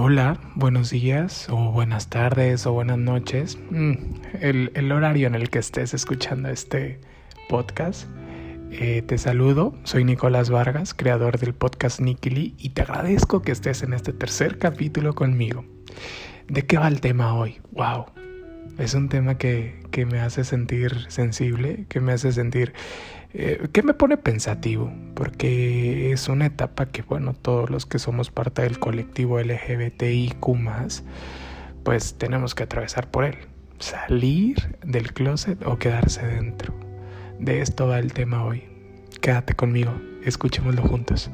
Hola, buenos días o buenas tardes o buenas noches. Mm, el, el horario en el que estés escuchando este podcast. Eh, te saludo, soy Nicolás Vargas, creador del podcast Nikili, y te agradezco que estés en este tercer capítulo conmigo. ¿De qué va el tema hoy? ¡Wow! Es un tema que, que me hace sentir sensible, que me hace sentir eh, me pone pensativo, porque es una etapa que, bueno, todos los que somos parte del colectivo LGBTIQ, pues tenemos que atravesar por él. Salir del closet o quedarse dentro. De esto va el tema hoy. Quédate conmigo, escuchémoslo juntos.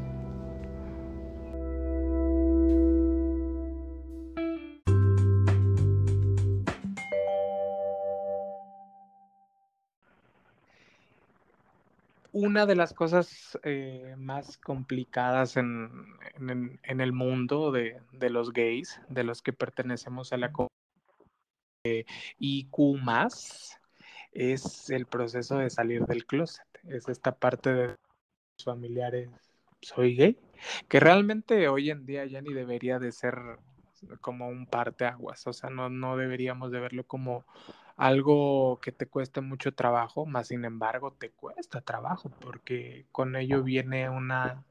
Una de las cosas eh, más complicadas en, en, el mundo de, de, los gays, de los que pertenecemos a la comunidad IQ, es el proceso de salir del closet. Es esta parte de familiares, soy gay, que realmente hoy en día ya ni debería de ser como un parteaguas, o sea, no, no deberíamos de verlo como algo que te cueste mucho trabajo, más sin embargo te cuesta trabajo porque con ello viene una,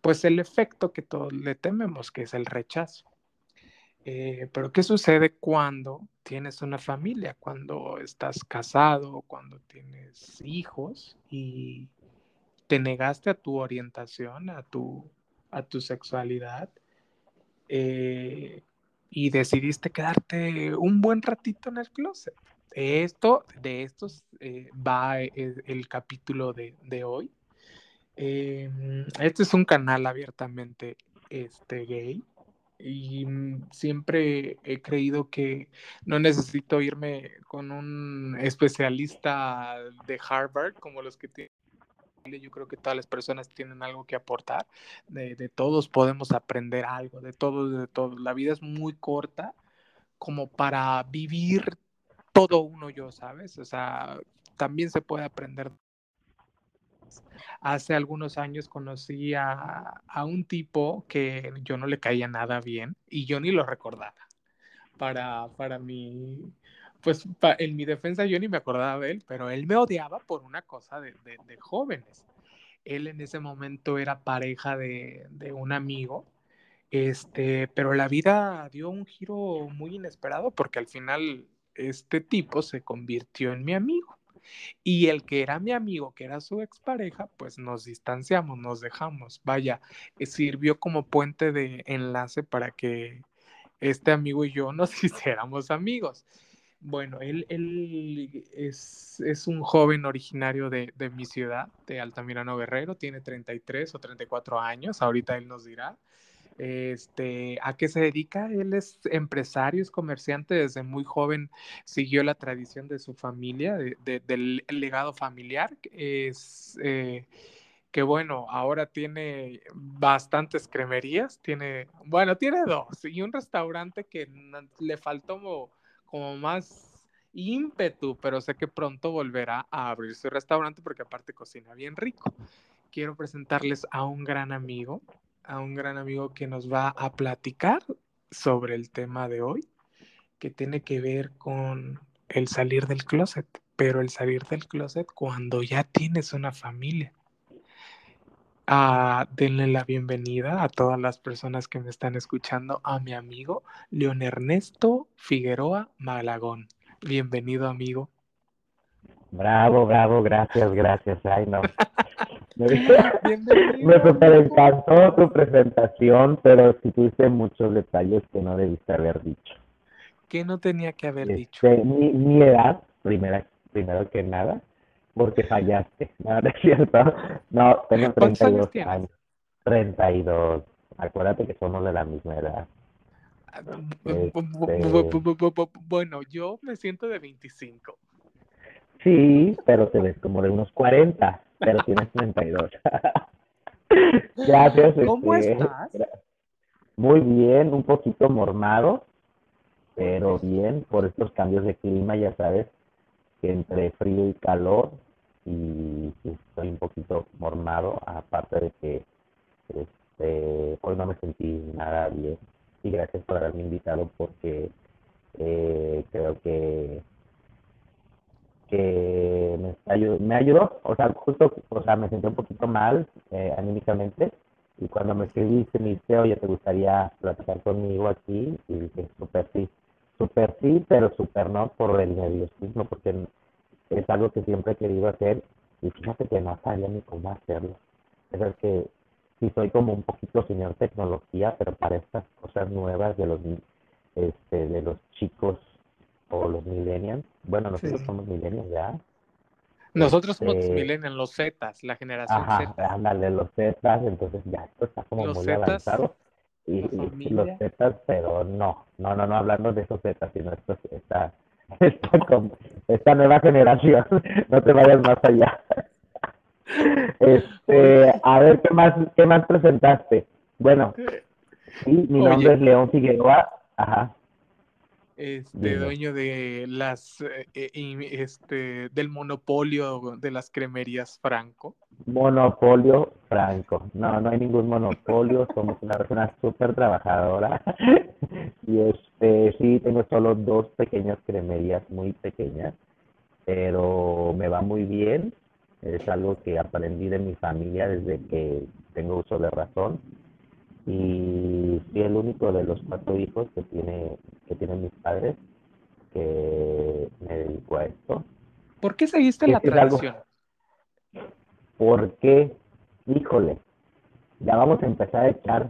pues el efecto que todos le tememos, que es el rechazo. Eh, pero ¿qué sucede cuando tienes una familia, cuando estás casado, cuando tienes hijos y te negaste a tu orientación, a tu, a tu sexualidad? Eh, y decidiste quedarte un buen ratito en el closet. Esto, de estos eh, va el, capítulo de, hoy. Em, este es un canal abiertamente este, gay y siempre he creído que no necesito irme con un especialista de Harvard como los que tienen yo creo que todas las personas tienen algo que aportar, de, todos podemos aprender algo, de todos, de todos. La vida es muy corta como para vivir todo uno yo, ¿sabes? O sea, también se puede aprender. Hace algunos años conocí a, a un tipo que yo no le caía nada bien y yo ni lo recordaba. Para, para mi, pues en mi defensa yo ni me acordaba de él, pero él me odiaba por una cosa de, jóvenes. Él en ese momento era pareja de, un amigo, este, pero la vida dio un giro muy inesperado porque al final este tipo se convirtió en mi amigo. Y el que era mi amigo, que era su expareja, pues nos distanciamos, nos dejamos. Vaya, eh, sirvió como puente de enlace para que este amigo y yo nos hiciéramos amigos. Bueno, él, él es, un joven originario de, mi ciudad, de Altamirano Guerrero, tiene 33 o 34 años, ahorita él nos dirá. Este, ¿A qué se dedica? Él es empresario, es comerciante, desde muy joven siguió la tradición de su familia, del legado familiar. Es, eh, que bueno, ahora tiene bastantes cremerías, tiene, bueno, tiene dos y un restaurante que le faltó como más ímpetu, pero sé que pronto volverá a abrir su restaurante porque aparte cocina bien rico. Quiero presentarles a un gran amigo, a un gran amigo que nos va a platicar sobre el tema de hoy, que tiene que ver con el salir del closet, pero el salir del closet cuando ya tienes una familia. Ah, denle la bienvenida a todas las personas que me están escuchando a mi amigo Leon Ernesto Figueroa Malagón. Bienvenido, amigo. Bravo, bravo, gracias, gracias. Ay, no. Me super encantó tu presentación, pero sí tuviste muchos detalles que no debiste haber dicho. ¿Qué no tenía que haber dicho? Este, mi, edad, primera, primero que nada, porque fallaste. No, no es cierto. No, tengo 32 años, años. 32. Acuérdate que somos de la misma edad. Ah, este bueno, yo me siento de 25. Sí, pero te ves como de unos 40, pero tienes 32. Gracias. ¿Cómo este, estás? Muy bien, un poquito mormado, pero bien por estos cambios de clima, ya sabes, que entre frío y calor y estoy un poquito mormado, aparte de que este, hoy no me sentí nada bien. y gracias por haberme invitado porque eh, creo que que me, me ayudó, o sea, justo, o sea, me sentí un poquito mal eh, anímicamente y cuando me escribiste me dice, oye, ¿te gustaría platicar conmigo aquí? Y dije, súper sí, súper sí, pero súper no por el nerviosismo, porque es algo que siempre he querido hacer y fíjate que no sabía ni cómo hacerlo. Es decir, que sí soy como un poquito señor tecnología, pero para estas cosas nuevas de los este, de los chicos o los millennials, bueno, nosotros somos millennials ya. Nosotros somos este, millennials, los Zetas, la generación ajá, Z. Ándale, los Zetas, entonces ya esto está como muy avanzado. Y, los Zetas, pero no, no, no, no hablando de esos Zetas, sino esto está esta, esta nueva generación, no te vayas más allá. Este, a ver, ¿qué más, qué más presentaste? Bueno, sí, mi nombre es León Figueroa, ajá. Este, dueño de las, eh, eh, este, del monopolio de las cremerías Franco. Monopolio Franco. No, no hay ningún monopolio, somos una persona súper trabajadora. y este, sí, tengo solo dos pequeñas cremerías, muy pequeñas, pero me va muy bien. Es algo que aprendí de mi familia desde que tengo uso de razón y fui el único de los cuatro hijos que tiene que tienen mis padres que me dedico a esto. ¿Por qué seguiste la tradición? Porque, híjole, ya vamos a empezar a echar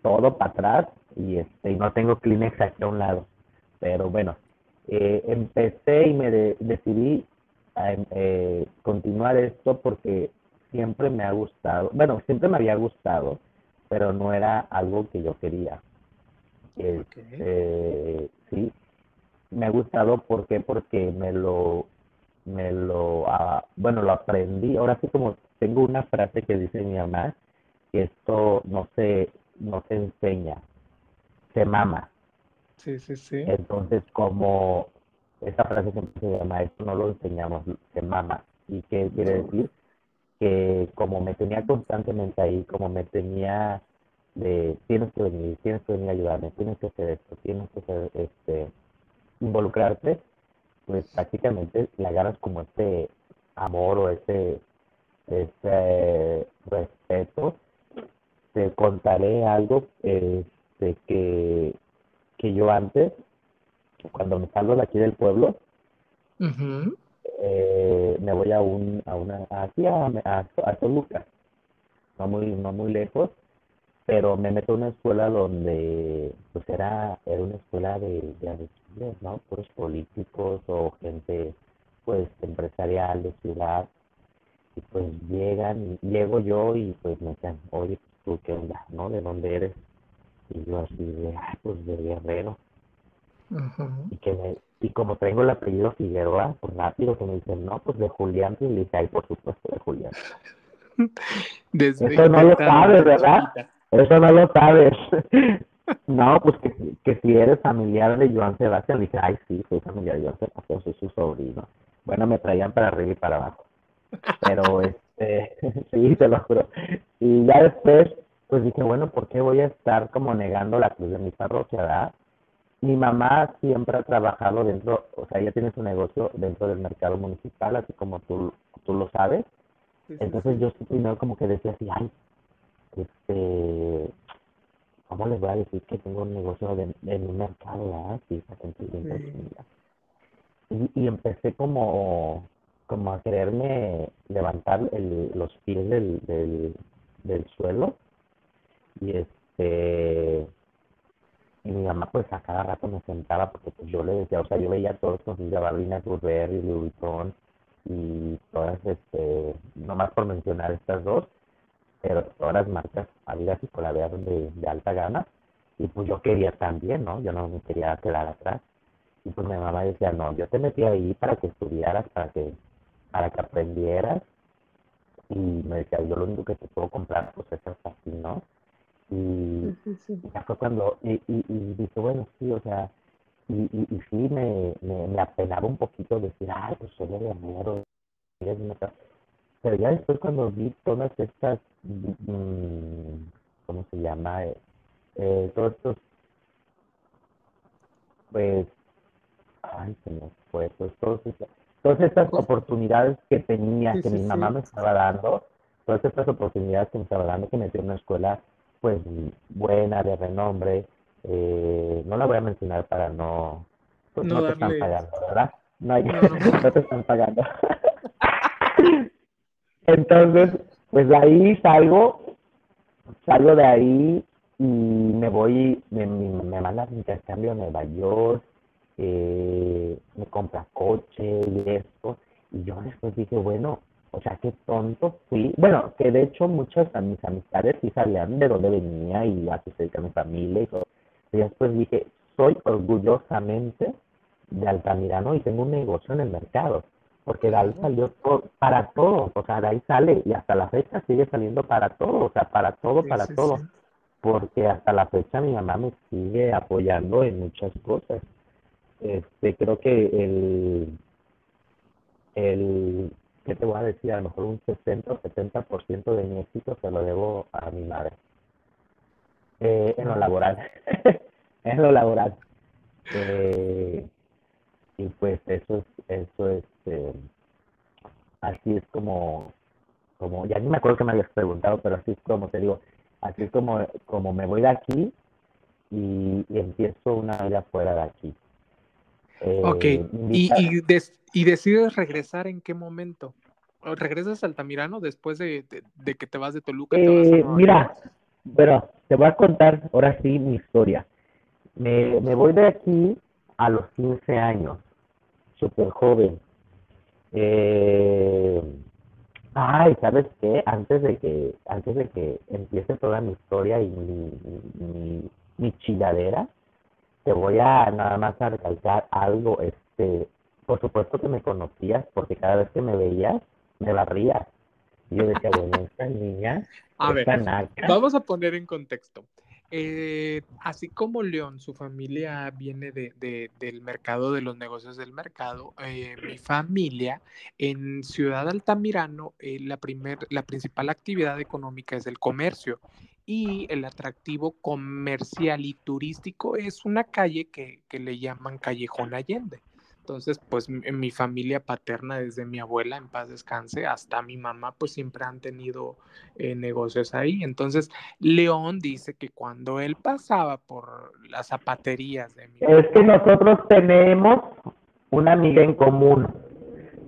todo para atrás y este y no tengo Kleenex aquí a un lado. Pero bueno, eh, empecé y me decidí a eh, continuar esto porque siempre me ha gustado, bueno, siempre me había gustado pero no era algo que yo quería. Este, sí, me ha gustado ¿por porque me lo, me lo, ah, bueno, lo aprendí. Ahora sí como tengo una frase que dice mi mamá, que esto no se, no se enseña, se mama. Sí, sí, sí. Entonces, como esa frase siempre se llama, esto no lo enseñamos, se mama. ¿Y qué quiere decir? Que como me tenía constantemente ahí, como me tenía de tienes que venir, tienes que venir a ayudarme, tienes que hacer esto, tienes que hacer, este, involucrarte, pues prácticamente le agarras como este amor o ese, ese respeto. Te contaré algo este, que, que yo antes, cuando me salgo de aquí del pueblo, eh, me voy a un a una aquí a, a, Toluca. No muy no muy lejos pero me meto a una escuela donde pues era era una escuela de, de no puros políticos o gente pues empresarial de ciudad. Y pues llegan y llego yo y pues me dicen oye tú qué onda no de dónde eres y yo así de pues de Guerrero y que me y como tengo el apellido Figueroa, pues rápido que me dicen, no, pues de Julián, y le dije, ay, por supuesto de Julián. Eso no lo sabes, ¿verdad? Eso no lo sabes. no, pues que, que, si eres familiar de Joan Sebastián, le dije, ay, sí, soy familiar de Joan Sebastián, soy su sobrino. Bueno, me traían para arriba y para abajo. Pero, este, sí, te lo juro. Y ya después, pues dije, bueno, ¿por qué voy a estar como negando la cruz de mi parroquia, verdad? Mi mamá siempre ha trabajado dentro, o sea, ella tiene su negocio dentro del mercado municipal, así como tú, tú lo sabes. Entonces yo primero como que decía así, ay, este, ¿cómo les voy a decir que tengo un negocio de, en un mercado, verdad? Sí, y, y empecé como, como a quererme levantar el, los pies del, del, del suelo y este y mi mamá pues a cada rato me sentaba porque pues yo le decía, o sea, yo veía todos los de Barbina Burberry, Louis Vuitton y todas, este, nomás por mencionar estas dos, pero todas las marcas Adidas y Colaveas de, de alta gama y pues yo quería también, ¿no? Yo no me quería quedar atrás. Y pues mi mamá decía, no, yo te metí ahí para que estudiaras, para que, para que aprendieras. Y me decía, yo lo único que te puedo comprar pues es así, ¿no? Y ya fue cuando, y, y, y dije, bueno, sí, o sea, y, y, sí me, me, apenaba un poquito decir, ay, pues soy de amor, pero ya después cuando vi todas estas, mm, ¿cómo se llama? Eh, eh, todos estos pues, ay, se me fue, pues todas estas, todas estas oportunidades que tenía, que mi mamá me estaba dando, todas estas oportunidades que me estaba dando, que me dio una escuela, pues, buena, de renombre, eh, no la voy a mencionar para no, pues no, te están pagando, ¿verdad? No, hay, no te están pagando. Entonces, pues de ahí salgo, salgo de ahí y me voy, me, me, me manda mi intercambio a Nueva York, eh, me compra coche y esto, y yo después dije, bueno, o sea, qué tonto fui. Bueno, que de hecho muchas de mis amistades sí sabían de dónde venía y a qué se dedica mi familia y todo. Y después dije, soy orgullosamente de Altamirano y tengo un negocio en el mercado porque de ahí salió para todo, o sea, de ahí sale y hasta la fecha sigue saliendo para todo, o sea, para todo, para todo, porque hasta la fecha mi mamá me sigue apoyando en muchas cosas. Este, creo que el, el, ¿qué te voy a decir? A lo mejor un 60 o 70% de mi éxito se lo debo a mi madre. Eh, en lo laboral, en lo laboral. Eh, y pues eso es, eso es, eh, así es como, como, ya ni me acuerdo que me habías preguntado, pero así es como te digo, así es como, como me voy de aquí y, empiezo una vida fuera de aquí. Ok, eh, ¿Y, y, decides regresar en qué momento? ¿Regresas a Altamirano después de, de, que te vas de Toluca? Eh, mira, pero te voy a contar ahora sí mi historia. Me, me voy de aquí a los 15 años, súper joven. Eh, ay, ¿sabes qué? Antes de que, antes de que empiece toda mi historia y mi, mi, mi chilladera, te voy a nada más a recalcar algo, este, por supuesto que me conocías, porque cada vez que me veías, me barrías. Y yo decía, bueno, esta niña, a ver, vamos a poner en contexto. Eh, así como León, su familia viene de, del mercado, de los negocios del mercado, eh, mi familia en Ciudad Altamirano, eh, la, primer, la principal actividad económica es el comercio y el atractivo comercial y turístico es una calle que, que le llaman Callejón Allende. Entonces, pues en mi familia paterna, desde mi abuela, en paz descanse, hasta mi mamá, pues siempre han tenido eh, negocios ahí. Entonces, León dice que cuando él pasaba por las zapaterías de mi Es que nosotros tenemos una amiga en común,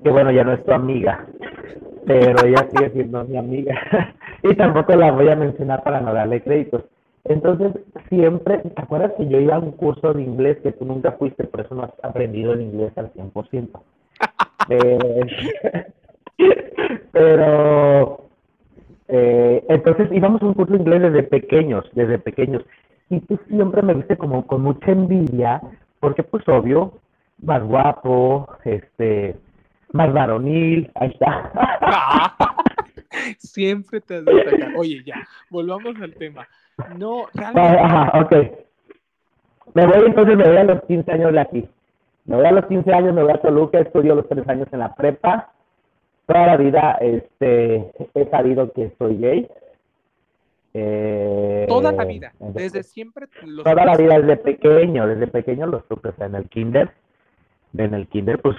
que bueno, ya no es tu amiga, pero ella sigue siendo mi amiga. y tampoco la voy a mencionar para no darle créditos. Entonces, siempre, ¿te acuerdas que yo iba a un curso de inglés que tú nunca fuiste, por eso no has aprendido el inglés al 100%? pero, eh, entonces íbamos a un curso de inglés desde pequeños, desde pequeños. Y tú siempre me viste como con mucha envidia, porque pues obvio, más guapo, este, más varonil, ahí está. siempre te has destacado. Oye, ya, volvamos al tema. No, realmente. Ajá, ok. Me voy entonces, me voy a los 15 años de aquí. Me voy a los 15 años, me voy a Toluca, estudio los 3 años en la prepa. Toda la vida este, he sabido que soy gay. Eh, toda la vida, desde siempre. toda la vida, desde pequeño, desde pequeño lo supe, o sea, en el kinder, en el kinder, pues,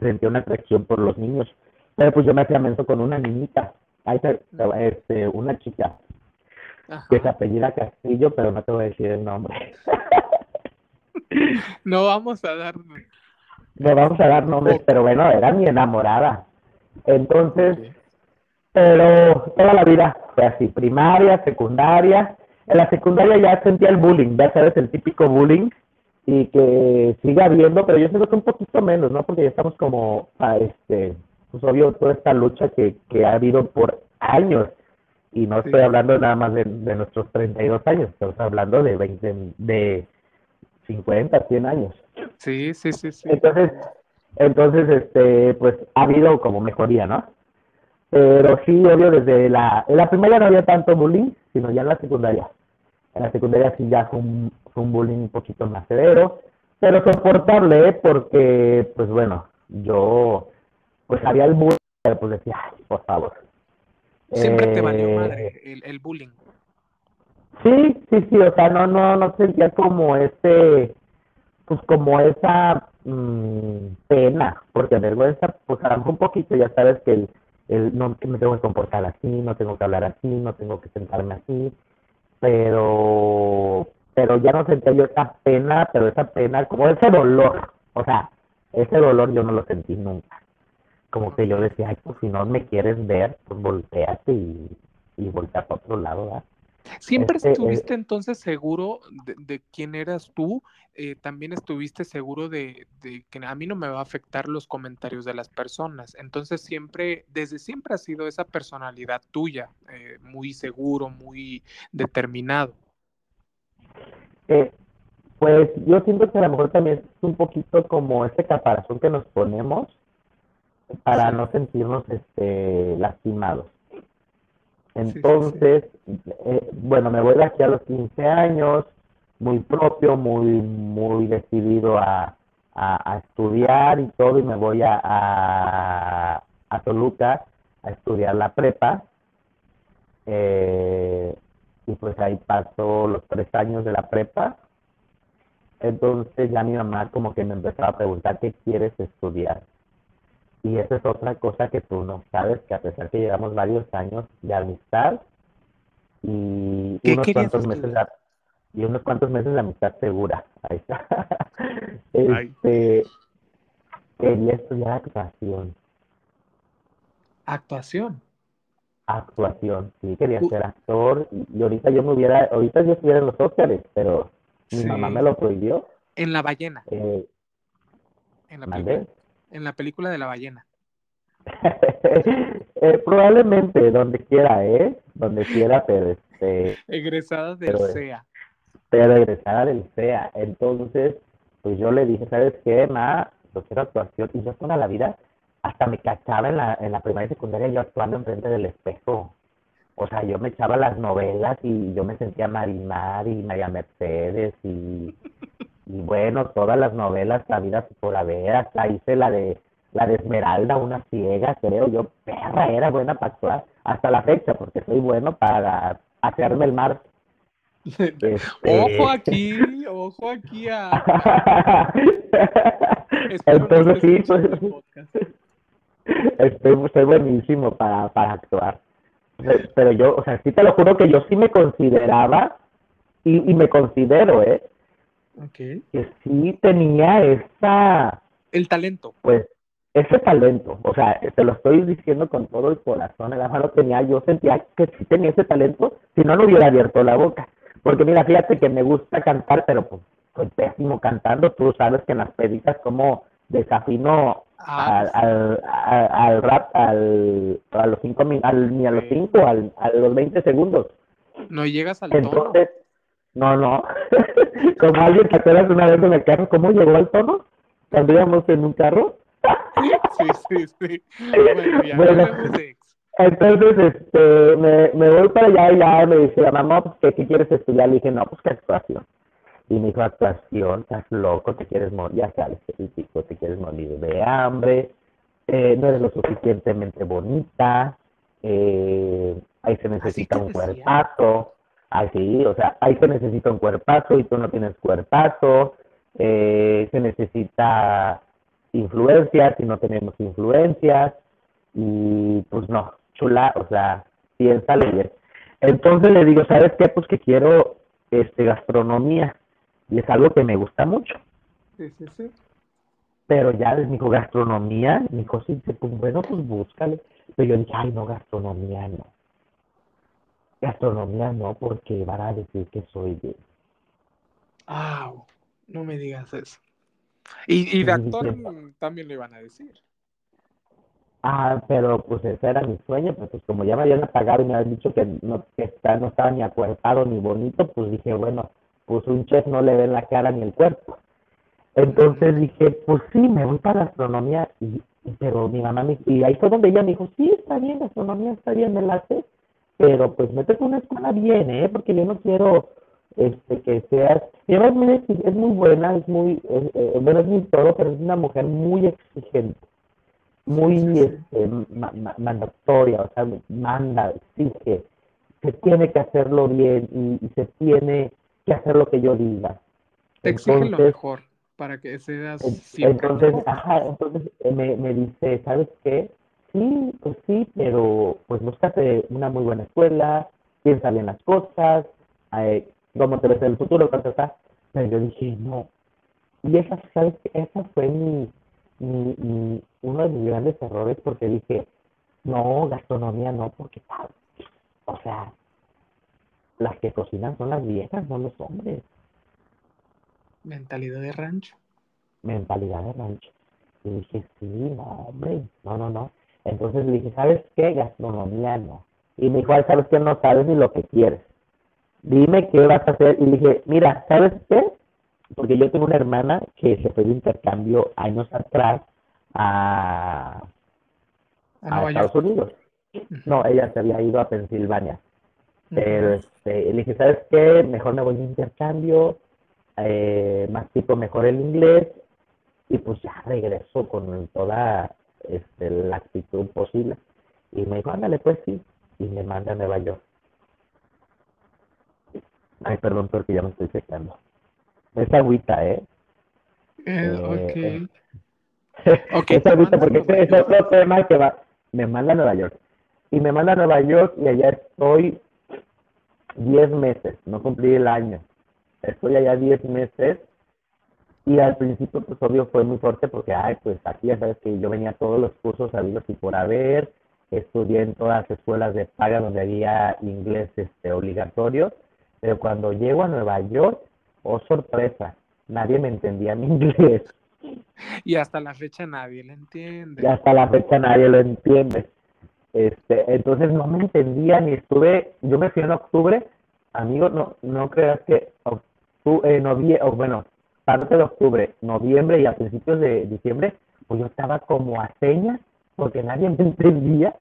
sentí una atracción por los niños. Pero pues yo me hacía menso con una niñita, este, una chica, que se apellida Castillo, pero no te voy a decir el nombre. no vamos a dar. No vamos a dar nombres, pero bueno, era mi enamorada. Entonces, pero toda la vida fue así, primaria, secundaria. En la secundaria ya sentía el bullying, ya sabes, el típico bullying, y que sigue habiendo, pero yo siento que un poquito menos, ¿no? Porque ya estamos como, a este, pues obvio, toda esta lucha que, que ha habido por años y no estoy hablando nada más de, de, nuestros 32 años, estamos hablando de 20, de 50, 100 años. Sí, sí, sí, sí. Entonces, entonces, este, pues ha habido como mejoría, ¿no? Pero sí, obvio, desde la, en la primaria no había tanto bullying, sino ya en la secundaria. En la secundaria sí ya fue un, fue un bullying un poquito más severo, pero soportable, ¿eh? porque, pues bueno, yo, pues había el bullying, pues decía, ay, por favor, Siempre te valió eh, madre el, el, bullying. Sí, sí, sí, o sea, no, no, no sentía como este, pues como esa mm, pena, porque vergüenza, pues a un poquito, ya sabes que el, el, no me tengo que comportar así, no tengo que hablar así, no tengo que sentarme así, pero, pero ya no sentía yo esa pena, pero esa pena, como ese dolor, o sea, ese dolor yo no lo sentí nunca. Como que yo decía, ay, pues si no me quieres ver, pues volteate y, y voltea para otro lado, ¿verdad? ¿Siempre este, estuviste eh, entonces seguro de, quién eras tú? Eh, también estuviste seguro de, que a mí no me va a afectar los comentarios de las personas. Entonces siempre, desde siempre ha sido esa personalidad tuya, eh, muy seguro, muy determinado. pues yo siento que a lo mejor también es un poquito como ese caparazón que nos ponemos para no sentirnos este, lastimados. Entonces, eh, bueno, me voy de aquí a los 15 años, muy propio, muy, muy decidido a, estudiar y todo, y me voy a, a, Toluca a estudiar la prepa. Eh, y pues ahí paso los tres años de la prepa. Entonces ya mi mamá como que me empezó a preguntar qué quieres estudiar. Y esa es otra cosa que tú no sabes, que a pesar que llevamos varios años de amistad y unos cuantos meses de, y unos cuantos meses de amistad segura, ahí está. este, quería estudiar actuación. ¿Actuación? Actuación, sí, quería ser actor. Y ahorita yo me hubiera, ahorita yo estuviera en los Óscares, pero mi mamá me lo prohibió. En La Ballena. Eh, en la en la película de la ballena? Eh, probablemente, donde quiera, ¿eh? Donde quiera, pero este... Egresada del CEA. Pero egresada del CEA. Entonces, pues yo le dije, ¿sabes qué, ma? Yo quiero actuación. Y yo toda la vida hasta me cachaba en la, en la primaria y secundaria yo actuando enfrente del espejo. O sea, yo me echaba las novelas y yo me sentía Marimar y María Mercedes y y bueno, todas las novelas vida por haber, hasta hice la de la de Esmeralda, una ciega, creo yo, perra, era buena para actuar, hasta la fecha, porque soy bueno para hacerme el mar. Este, ojo aquí, ojo aquí a... Entonces sí, pues, estoy, estoy buenísimo para, para actuar. Pero yo, o sea, sí te lo juro que yo sí me consideraba y, y me considero, ¿eh? Que sí tenía esa... El talento. Pues ese talento, o sea, te lo estoy diciendo con todo el corazón, la mano tenía, yo sentía que sí tenía ese talento, si no, no hubiera abierto la boca. Porque mira, fíjate que me gusta cantar, pero pues soy pésimo cantando, tú sabes que en las peditas como desafino ah, al, al, rap al, a los cinco al, ni a los cinco, al, a los 20 segundos. No llegas al Entonces, no, no. Como alguien que acuerdas una vez en el carro, ¿cómo llegó al tono? Cuando íbamos en un carro. sí, sí, sí. Bueno, entonces este, me, me voy para allá y ya me dice la mamá, pues, ¿qué, quieres estudiar? Le dije, no, pues que actuación. Y me dijo, actuación, estás loco, te quieres morir, ya sabes, típico, te quieres morir de hambre, eh, no eres lo suficientemente bonita, eh, ahí se necesita un cuerpazo. Así, o sea, ahí se necesita un cuerpazo y tú no tienes cuerpazo, eh, se necesita influencias y no tenemos influencias, y pues no, chula, o sea, piénsale bien. Entonces le digo, ¿sabes qué? Pues que quiero este gastronomía, y es algo que me gusta mucho. Sí, sí, sí. Pero ya me dijo, gastronomía, me dijo, sí, pues bueno, pues búscale. Pero yo dije, ay, no, gastronomía no Gastronomía no, porque van a decir que soy gay. Ah, no me digas eso. Y, de actor también le iban a decir. Ah, pero pues ese era mi sueño, pues, pues como ya me habían apagado y me habían dicho que no, que está, no estaba ni acuerpado ni bonito, pues dije, bueno, pues un chef no le ve la cara ni el cuerpo. Entonces dije, pues sí, me voy para gastronomía, y, pero mi mamá me, y ahí fue donde ella me dijo, sí, está bien, gastronomía está bien, me la sé pero pues métete una escuela bien, ¿eh? Porque yo no quiero este, que seas... Mi mamá es muy, buena, es muy, eh, bueno, es muy todo, pero es una mujer muy exigente, muy este, mandatoria, o sea, manda, exige, se tiene que hacerlo bien y, se tiene que hacer lo que yo diga. Te exige lo mejor. para que seas siempre Entonces, ajá, entonces eh, me, me dice, ¿sabes qué? Sí, pues sí, pero pues búscate una muy buena escuela, piensa bien las cosas, eh, cómo te ves en el futuro, cuánto está. Pero yo dije, no. Y esa, ¿sabes? Esa fue mi, mi, uno de mis grandes errores porque dije, no, gastronomía no, porque, o sea, las que cocinan son las viejas, no los hombres. Mentalidad de rancho. Mentalidad de rancho. Y dije, sí, no, hombre, no, no, no. Entonces le dije, ¿sabes qué? Gastronomía no. Y me dijo, ¿sabes qué? No sabes ni lo que quieres. Dime qué vas a hacer. Y le dije, mira, ¿sabes qué? Porque yo tengo una hermana que se fue de intercambio años atrás a, a, Estados Unidos. No, ella se había ido a Pensilvania. Pero este, le dije, ¿sabes qué? Mejor me voy de intercambio, eh, más tipo mejor el inglés, y pues ya regreso con toda este, la actitud posible. Y me dijo, ándale, pues sí, y me manda a Nueva York. Ay, perdón, porque ya me estoy secando. Es agüita, ¿eh? eh, eh ok. es agüita, porque este es otro tema que va. Me manda a Nueva York. Y me manda a Nueva York y allá estoy 10 meses, no cumplí el año. Estoy allá 10 meses y al principio, pues obvio fue muy fuerte porque, ay, pues aquí ya sabes que yo venía a todos los cursos sabidos y por haber, estudié en todas las escuelas de paga donde había inglés este, obligatorio, pero cuando llego a Nueva York, oh sorpresa, nadie me entendía mi inglés. Y hasta la fecha nadie lo entiende. Y hasta la fecha nadie lo entiende. Este, entonces no me entendía ni estuve, yo me fui en octubre, amigo, no, no creas que octubre, eh, noviembre, bueno, parte de octubre, noviembre y a principios de diciembre, pues yo estaba como a señas porque nadie me entendía.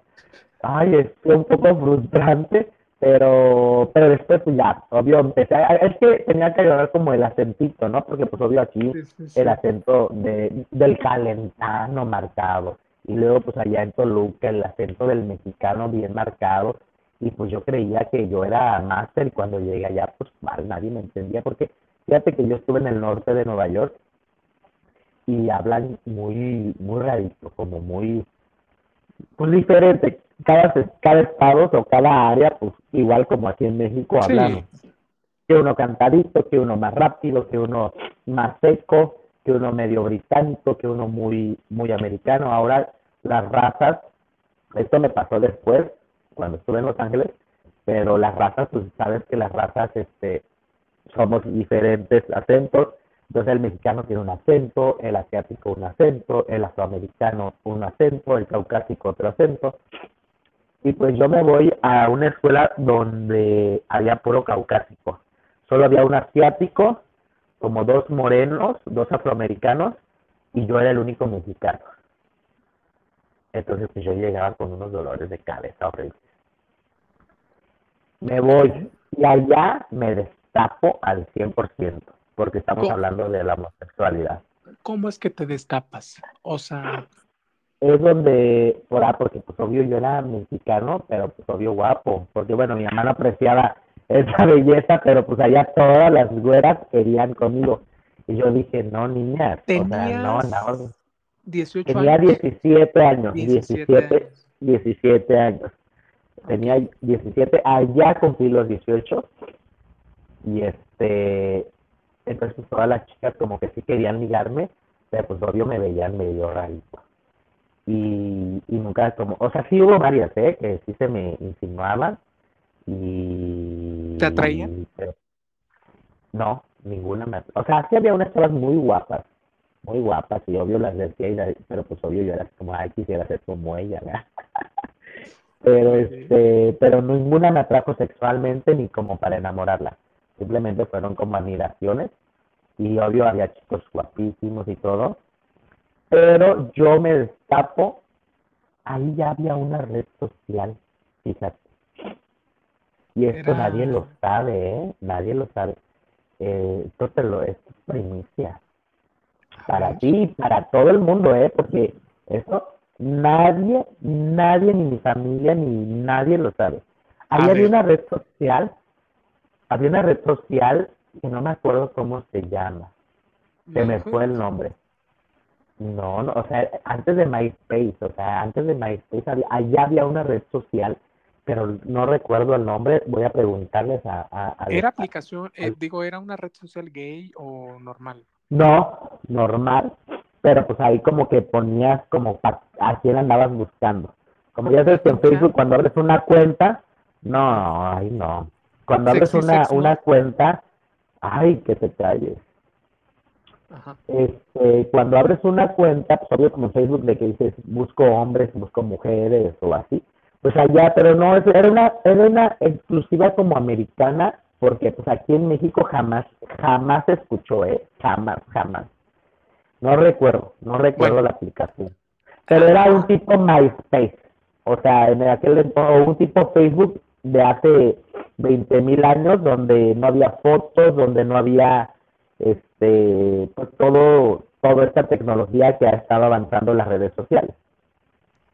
Ay, es un poco frustrante, pero pero después pues ya, obvio, empecé, es que tenía que ayudar como el acentito, ¿no? Porque pues obvio aquí el acento de, del calentano marcado y luego pues allá en Toluca el acento del mexicano bien marcado y pues yo creía que yo era máster y cuando llegué allá pues mal, nadie me entendía porque fíjate que yo estuve en el norte de Nueva York y hablan muy muy rarito, como muy pues diferente, cada, cada estado o cada área pues igual como aquí en México hablamos. Que uno cantadito, que uno más rápido, que uno más seco, que uno medio británico, que uno muy, muy americano. Ahora las razas, esto me pasó después, cuando estuve en Los Ángeles, pero las razas, pues sabes que las razas, este, somos diferentes acentos, entonces el mexicano tiene un acento, el asiático un acento, el afroamericano un acento, el caucásico otro acento. Y pues yo me voy a una escuela donde había puro caucásico. Solo había un asiático, como dos morenos, dos afroamericanos, y yo era el único mexicano. Entonces pues yo llegaba con unos dolores de cabeza horribles. Me voy y allá me destapo al 100%, porque estamos hablando de la homosexualidad. ¿Cómo es que te destapas? O sea... Es donde, por, ah, porque pues obvio yo era mexicano, pero pues obvio guapo, porque bueno, mi mamá no apreciaba esa belleza, pero pues allá todas las güeras querían conmigo. Y yo dije, no, niña, o sea, no, no. 18 Tenía 17 años, 17, 17, años. Tenía 17, allá cumplí los 18. Y este, entonces todas las chicas como que sí querían ligarme, pero pues obvio me veían medio rarito. Y, y nunca como, o sea, sí hubo varias, ¿eh? Que sí se me insinuaban. Y... ¿Te atraían? no, ninguna me O sea, sí había unas chavas muy guapas muy guapas y obvio las decía, pero pues obvio yo era como, ay, quisiera ser como ella, ¿verdad? pero este, pero ninguna me atrajo sexualmente ni como para enamorarla. Simplemente fueron como admiraciones y obvio había chicos guapísimos y todo. Pero yo me destapo, ahí ya había una red social, fíjate. Y esto nadie lo sabe, ¿eh? Nadie lo sabe. Eh, esto, te lo, esto es primicia para ti, para todo el mundo, ¿eh? Porque eso nadie, nadie, ni mi familia, ni nadie lo sabe. Ahí había una red social, había una red social que no me acuerdo cómo se llama. Se me fue el nombre. No, no, o sea, antes de MySpace, o sea, antes de MySpace, había, allá había una red social, pero no recuerdo el nombre, voy a preguntarles a... a, ¿Era aplicación, eh, digo, era una red social gay o normal? No, normal, pero pues ahí como que ponías como a quién andabas buscando. Como ya sabes que en Facebook cuando abres una cuenta, no, ay no. Cuando abres una, una cuenta, ay, que te calles. Este, cuando abres una cuenta, pues obvio como Facebook de que dices busco hombres, busco mujeres o así, pues allá, pero no, era una, era una exclusiva como americana, porque pues aquí en México jamás, jamás se escuchó, eh, jamás, jamás. No recuerdo, no recuerdo la aplicación. Pero era un tipo MySpace, o sea, en aquel o un tipo Facebook de hace 20 mil años, donde no había fotos, donde no había este, pues todo, toda esta tecnología que ha estado avanzando en las redes sociales.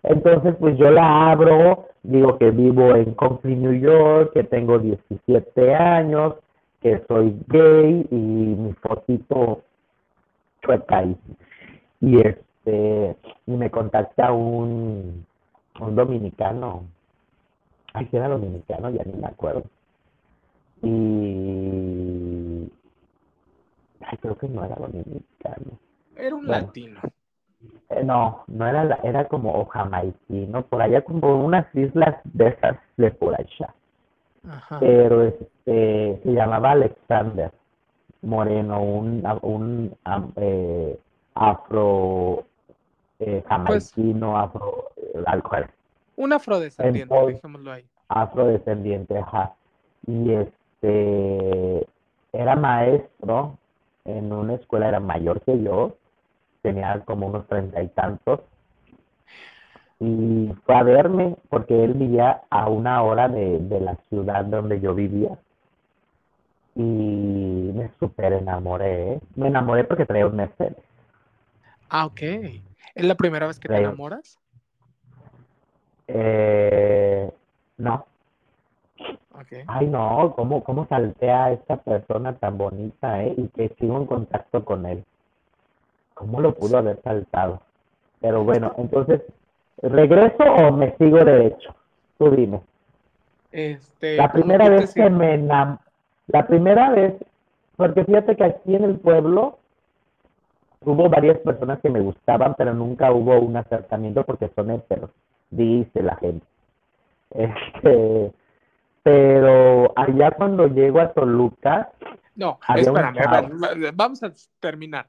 Entonces, pues yo la abro, digo que vivo en Conklin, New York, que tengo 17 años, que soy gay y mi fotito chueca y, y este, y me contacta un, un dominicano, ay, que era dominicano, ya ni me acuerdo. Y Ay, creo que no era dominicano. Era un latino. Eh, no, no era, era como o jamaicino, por allá como unas islas de esas de por allá. Pero este, se llamaba Alexander Moreno, un, un eh, afro eh, jamaicino, afro, eh, algo Un afrodescendiente, dejémoslo ahí. Afrodescendiente, ajá. Y este, era maestro en una escuela, era mayor que yo, tenía como unos treinta y tantos, y fue a verme porque él vivía a una hora de, la ciudad donde yo vivía. Y me súper enamoré. ¿eh? Me enamoré porque traía un Mercedes. Ah, ok. ¿Es la primera vez que te enamoras? Eh, no. Ay, no, ¿cómo, cómo saltea a esta persona tan bonita, eh? Y que sigo en contacto con él. ¿Cómo lo pudo haber saltado? Pero bueno, entonces, ¿regreso o me sigo derecho? Tú dime. Este, la primera vez que me enam... La primera vez, porque fíjate que aquí en el pueblo hubo varias personas que me gustaban, pero nunca hubo un acercamiento porque son héteros, dice la gente. Este, pero allá cuando llego a Toluca... No, espérame, vamos a terminar.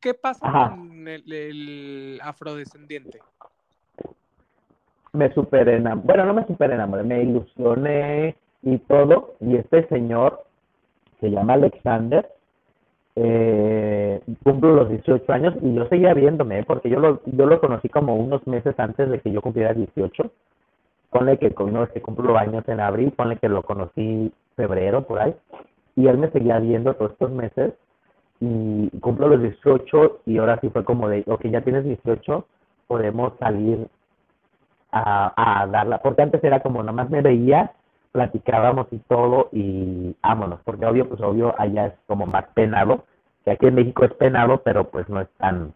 ¿Qué pasa con el, afrodescendiente? Me super enamoré, bueno, no me super enamoré, me ilusioné y todo, y este señor, se llama Alexander, eh, cumplo los 18 años y yo seguía viéndome, porque yo lo, yo lo conocí como unos meses antes de que yo cumpliera 18 ponle que, no, que cumplo años en abril, ponle que lo conocí febrero por ahí, y él me seguía viendo todos estos meses, y cumplo los 18 y ahora sí fue como de, ok, ya tienes 18, podemos salir a, a darla, porque antes era como nomás me veía, platicábamos y todo y vámonos, porque obvio, pues obvio allá es como más penado, que aquí en México es penado, pero pues no es tan,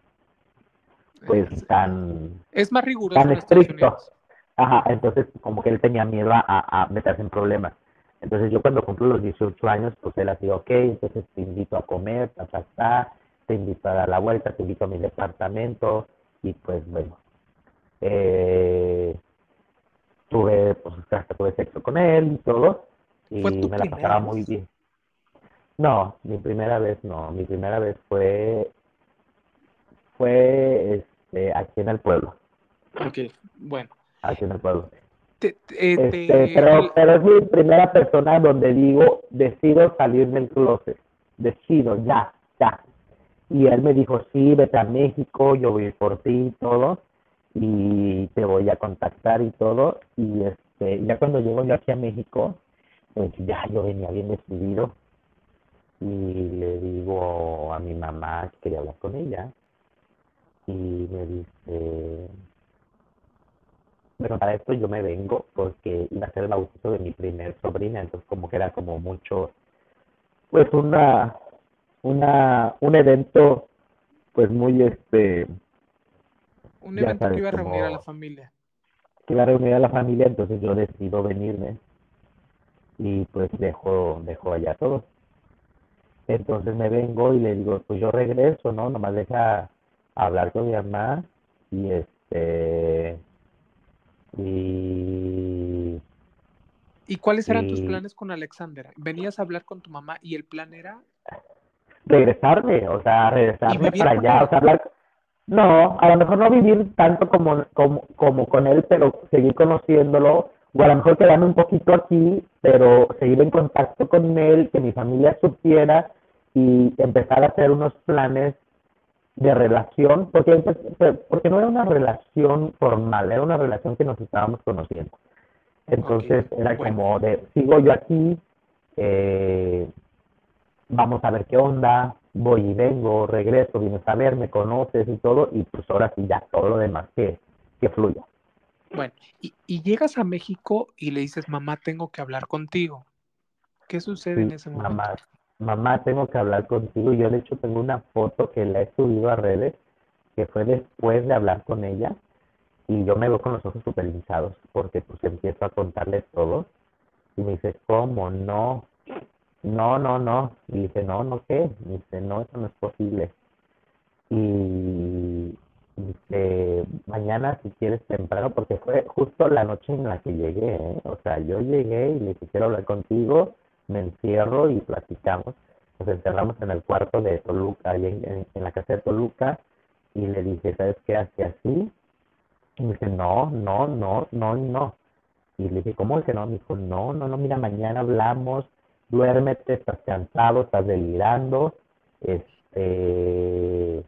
pues tan... Es más riguroso. Tan estricto. Ajá, entonces como que él tenía miedo a, meterse en problemas. Entonces yo cuando cumplo los 18 años, pues él así, ok, entonces te invito a comer, ta, te invito a dar la vuelta, te invito a mi departamento y pues bueno, eh, tuve, pues hasta tuve sexo con él y todo y me la pasaba muy bien. No, mi primera vez no, mi primera vez fue, fue este, aquí en el pueblo. Ok, bueno aquí en el pueblo. Este, pero, pero es mi primera persona donde digo, decido salir del closet, decido, ya, ya. Y él me dijo, sí, vete a México, yo voy por ti y todo, y te voy a contactar y todo. Y este, ya cuando llego yo aquí a México, pues ya yo venía bien decidido. Y le digo a mi mamá que quería hablar con ella. Y me dice, pero para esto yo me vengo porque iba a ser el bautizo de mi primer sobrina, entonces como que era como mucho, pues una, una, un evento, pues muy, este... Un ya evento sabes, que iba a reunir a la familia. que iba a reunir a la familia, entonces yo decido venirme y pues dejo, dejo allá todo. Entonces me vengo y le digo, pues yo regreso, ¿no? Nomás deja hablar con mi mamá y este y ¿Y cuáles eran tus planes con Alexandra? Venías a hablar con tu mamá y el plan era regresarme, o sea, regresarme para allá, o sea, hablar, no, a lo mejor no vivir tanto como, como, como con él, pero seguir conociéndolo, o a lo mejor quedarme un poquito aquí, pero seguir en contacto con él, que mi familia supiera y empezar a hacer unos planes de relación, porque, empe- porque no era una relación formal, era una relación que nos estábamos conociendo. Entonces era bueno. como de, sigo yo aquí, eh, vamos a ver qué onda, voy y vengo, regreso, vienes a ver, me conoces y todo, y pues ahora sí ya todo lo demás que, que fluya. Bueno, y, y llegas a México y le dices, mamá, tengo que hablar contigo. ¿Qué sucede en ese momento? mamá, mamá, tengo que hablar contigo. Yo de hecho tengo una foto que la he subido a redes, que fue después de hablar con ella, y yo me veo con los ojos súper hinchados, porque pues empiezo a contarle todo, y me dice, ¿cómo? No, no, no, no. Y dice, no, no, ¿qué? Y dice, no, eso no es posible. Y dice, mañana si quieres temprano, porque fue justo la noche en la que llegué, ¿eh? O sea, yo llegué y le dije, quiero hablar contigo, me encierro y platicamos. Nos encerramos en el cuarto de Toluca, en, en- la casa de Toluca, y le dije, ¿sabes qué? Así, así. Y me dice, no, no, no, no, no. Y le dije, ¿cómo que no? Me dijo, no, no, no, mira, mañana hablamos, duérmete, estás cansado, estás delirando, este,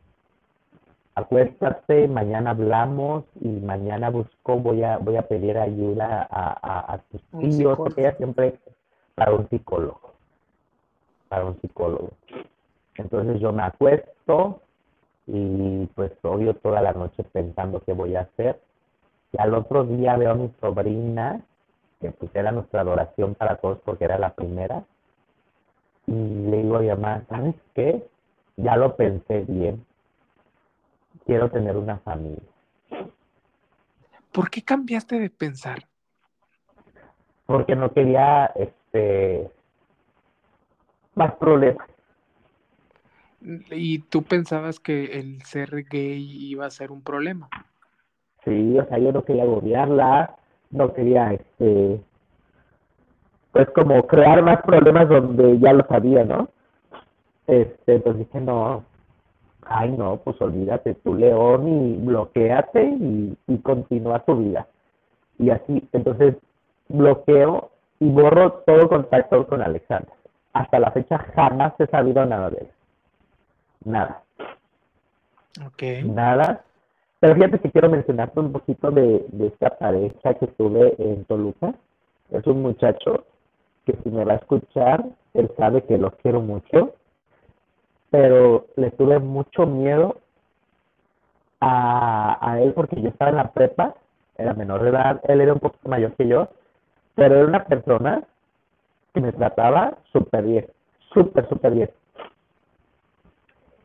acuéstate, mañana hablamos y mañana busco, voy a, voy a pedir ayuda a, a, a tus tíos, porque ella siempre para un psicólogo, para un psicólogo. Entonces yo me acuesto y pues obvio toda la noche pensando qué voy a hacer. Y al otro día veo a mi sobrina, que pues era nuestra adoración para todos porque era la primera. Y le digo a mi mamá, ¿sabes qué? Ya lo pensé bien. Quiero tener una familia. ¿Por qué cambiaste de pensar? Porque no quería este más problemas. Y tú pensabas que el ser gay iba a ser un problema. Sí, o sea, yo no quería agobiarla, no quería, este, pues como crear más problemas donde ya lo sabía, ¿no? Este, pues dije, no, ay no, pues olvídate tú, León, y bloqueate y, y continúa tu vida. Y así, entonces, bloqueo y borro todo contacto con Alexander. Hasta la fecha jamás he sabido nada de él. Nada Ok. nada. Pero fíjate que quiero mencionarte un poquito de, de esta pareja que tuve en Toluca. Es un muchacho que si me va a escuchar, él sabe que lo quiero mucho, pero le tuve mucho miedo a, a él porque yo estaba en la prepa, era menor de edad, él era un poquito mayor que yo, pero era una persona que me trataba súper bien, súper, súper bien.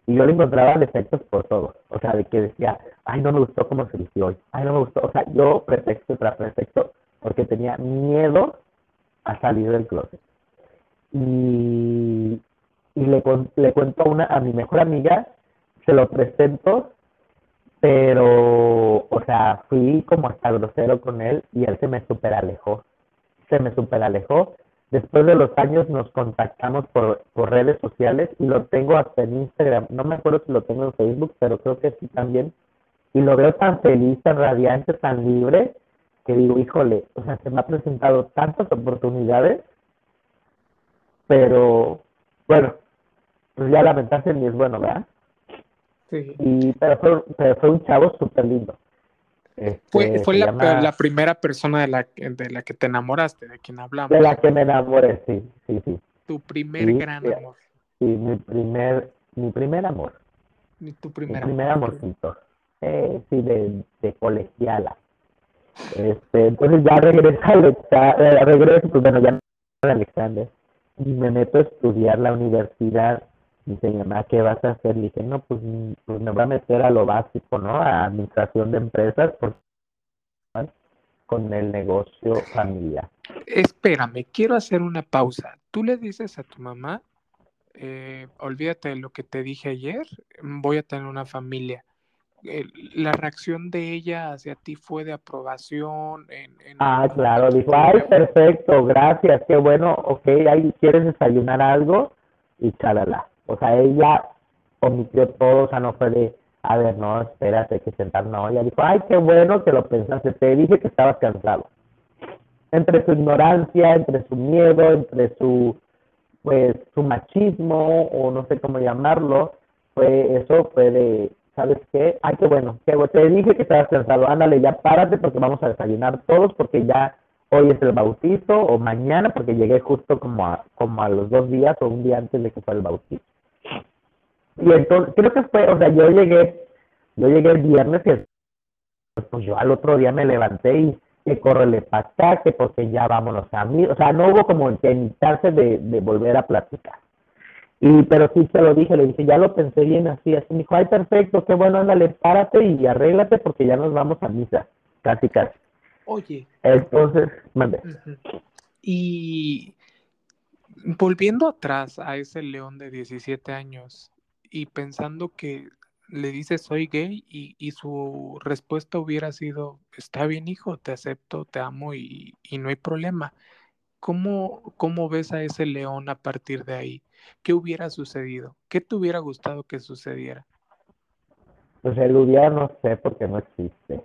Y yo le encontraba defectos por todo. O sea, de que decía, ay, no me gustó cómo se vistió hoy. Ay, no me gustó. O sea, yo pretexto tras pretexto porque tenía miedo a salir del closet. Y, y le, le cuento a, una, a mi mejor amiga, se lo presento, pero, o sea, fui como hasta grosero con él y él se me super alejó. Se me super alejó. Después de los años nos contactamos por, por redes sociales y lo tengo hasta en Instagram. No me acuerdo si lo tengo en Facebook, pero creo que sí también. Y lo veo tan feliz, tan radiante, tan libre, que digo, híjole, o sea, se me ha presentado tantas oportunidades, pero bueno, pues ya lamentarse ni es bueno, ¿verdad? Sí. Y, pero, fue, pero fue un chavo súper lindo. Fue, Este, fue la, llama- la primera persona de la, de la que te enamoraste, de quien hablamos. de la que me enamoré, sí, sí, sí. Tu primer Sí, gran sí. amor. Sí, mi primer, mi primer amor, tu mi primer primer amor. amorcito. Eh, sí, de, de colegiala. Este, entonces ya regreso eh, regreso, pues bueno, ya Alexander, y me meto a estudiar la universidad dice mi mamá, ¿qué vas a hacer? Le dije, no, pues, pues me voy a meter a lo básico, ¿no? A administración de empresas con el negocio familiar. Espérame, quiero hacer una pausa. Tú le dices a tu mamá, eh, olvídate de lo que te dije ayer, voy a tener una familia. La reacción de ella hacia ti fue de aprobación. ah, claro, dijo, ay, perfecto, gracias, qué bueno, ok, ahí quieres desayunar algo y chalala. O sea, ella omitió todo, o sea, no fue de, a ver, no, espérate, hay que sentar, no, ella dijo, ay, qué bueno que lo pensaste, te dije que estabas cansado. Entre su ignorancia, entre su miedo, entre su, pues, su machismo, o no sé cómo llamarlo, fue, eso fue de, ¿sabes qué? Ay, qué bueno, bueno, te dije que estabas cansado, ándale, ya párate porque vamos a desayunar todos, porque ya hoy es el bautizo, o mañana, porque llegué justo como a, como a los dos días, o un día antes de que fuera el bautizo. Y entonces, creo que fue, o sea, yo llegué, yo llegué el viernes y pues yo al otro día me levanté y que corre para acá, que porque ya vámonos a mí, o sea, no hubo como que de, de volver a platicar. Y, pero sí se lo dije, le dije, ya lo pensé bien así, así me dijo, ay, perfecto, qué bueno, ándale, párate y arréglate porque ya nos vamos a misa, casi casi. Oye. Entonces, mande. Y volviendo atrás a ese león de 17 años, y pensando que le dice soy gay y, su respuesta hubiera sido, está bien hijo, te acepto, te amo y, no hay problema. ¿Cómo, ¿Cómo ves a ese león a partir de ahí? ¿Qué hubiera sucedido? ¿Qué te hubiera gustado que sucediera? Pues el hubiera no sé porque no existe.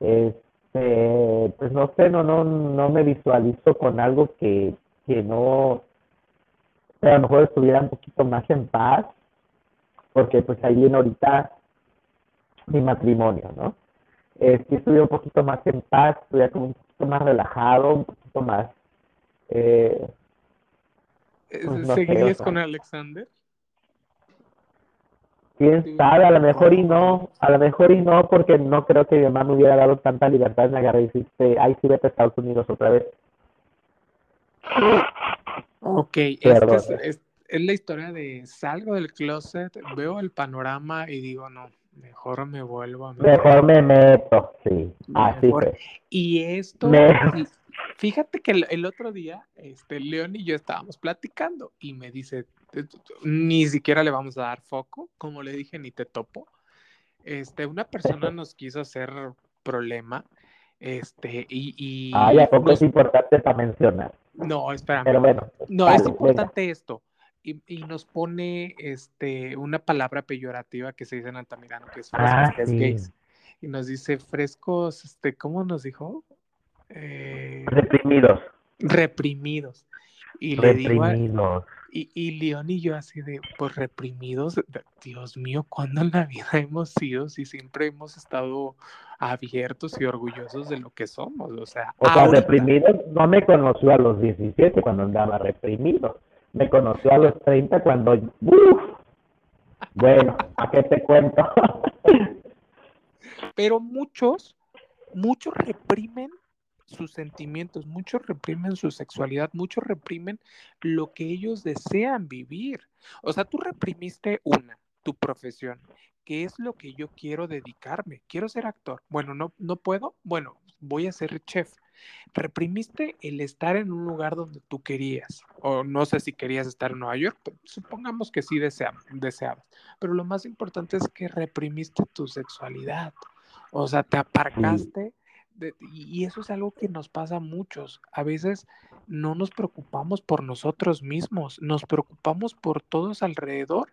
Este, pues no sé, no, no, no me visualizo con algo que, que no, a lo mejor estuviera un poquito más en paz porque pues ahí viene ahorita mi matrimonio, ¿no? Eh, sí estuve un poquito más en paz, estuve como un poquito más relajado, un poquito más... Eh, pues, ¿Seguirías con Alexander? quién sabe, a lo mejor y no, a lo mejor y no, porque no creo que mi mamá me hubiera dado tanta libertad en agarrar y decirte, ay, sí, vete a Estados Unidos otra vez. Ok, es, es la historia de salgo del closet, veo el panorama y digo, no, mejor me vuelvo a meter. Mejor me meto, sí. Así Y esto, fíjate que el, otro día, este, León y yo estábamos platicando y me dice, ni siquiera le vamos a dar foco, como le dije, ni te topo. Este, una persona nos quiso hacer problema, este, y... y Ay, ¿a poco es importante para mencionar? No, espérame. Pero bueno. No, es importante esto y, nos pone este, una palabra peyorativa que se dice en Altamirano, que es ah, Y nos dice frescos, este, ¿cómo nos dijo? Eh, reprimidos. Reprimidos. Y reprimidos. y, y León y yo así de, pues reprimidos, Dios mío, ¿cuándo en la vida hemos sido si siempre hemos estado abiertos y orgullosos de lo que somos? O sea, o sea reprimidos no me conoció a los 17 cuando andaba reprimido me conoció a los 30 cuando, ¡uf! bueno, ¿a qué te cuento? Pero muchos, muchos reprimen sus sentimientos, muchos reprimen su sexualidad, muchos reprimen lo que ellos desean vivir. O sea, tú reprimiste una, tu profesión, ¿qué es lo que yo quiero dedicarme? Quiero ser actor. Bueno, no, no puedo. Bueno, voy a ser chef. Reprimiste el estar en un lugar donde tú querías, o no sé si querías estar en Nueva York, supongamos que sí deseabas, pero lo más importante es que reprimiste tu sexualidad, o sea, te aparcaste. Y eso es algo que nos pasa a muchos. A veces no nos preocupamos por nosotros mismos, nos preocupamos por todos alrededor,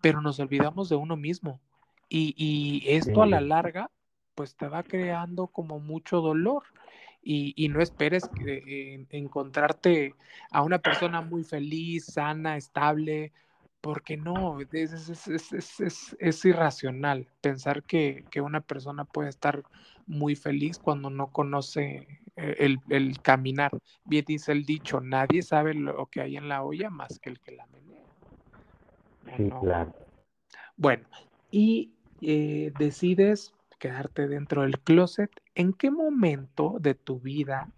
pero nos olvidamos de uno mismo. Y, esto a la larga, pues te va creando como mucho dolor y, no esperes que, encontrarte a una persona muy feliz, sana, estable, porque no, es, irracional pensar que, una persona puede estar muy feliz cuando no conoce eh, el, caminar. Bien dice el dicho, nadie sabe lo que hay en la olla más que el que la menea. Sí, claro. Bueno, y eh, decides quedarte dentro del closet, ¿en qué momento de tu vida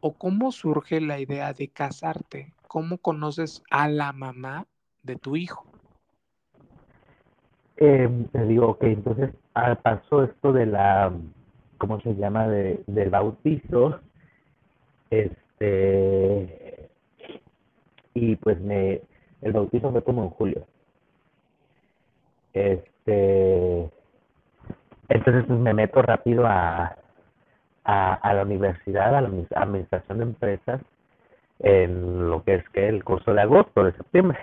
o cómo surge la idea de casarte? ¿Cómo conoces a la mamá de tu hijo. Eh, digo, ok, entonces pasó esto de la, ¿cómo se llama? De, del bautizo. Este, y pues me, el bautizo fue como en julio. Este, entonces pues me meto rápido a, a, a la universidad, a la administración de empresas, en lo que es que el curso de agosto, de septiembre.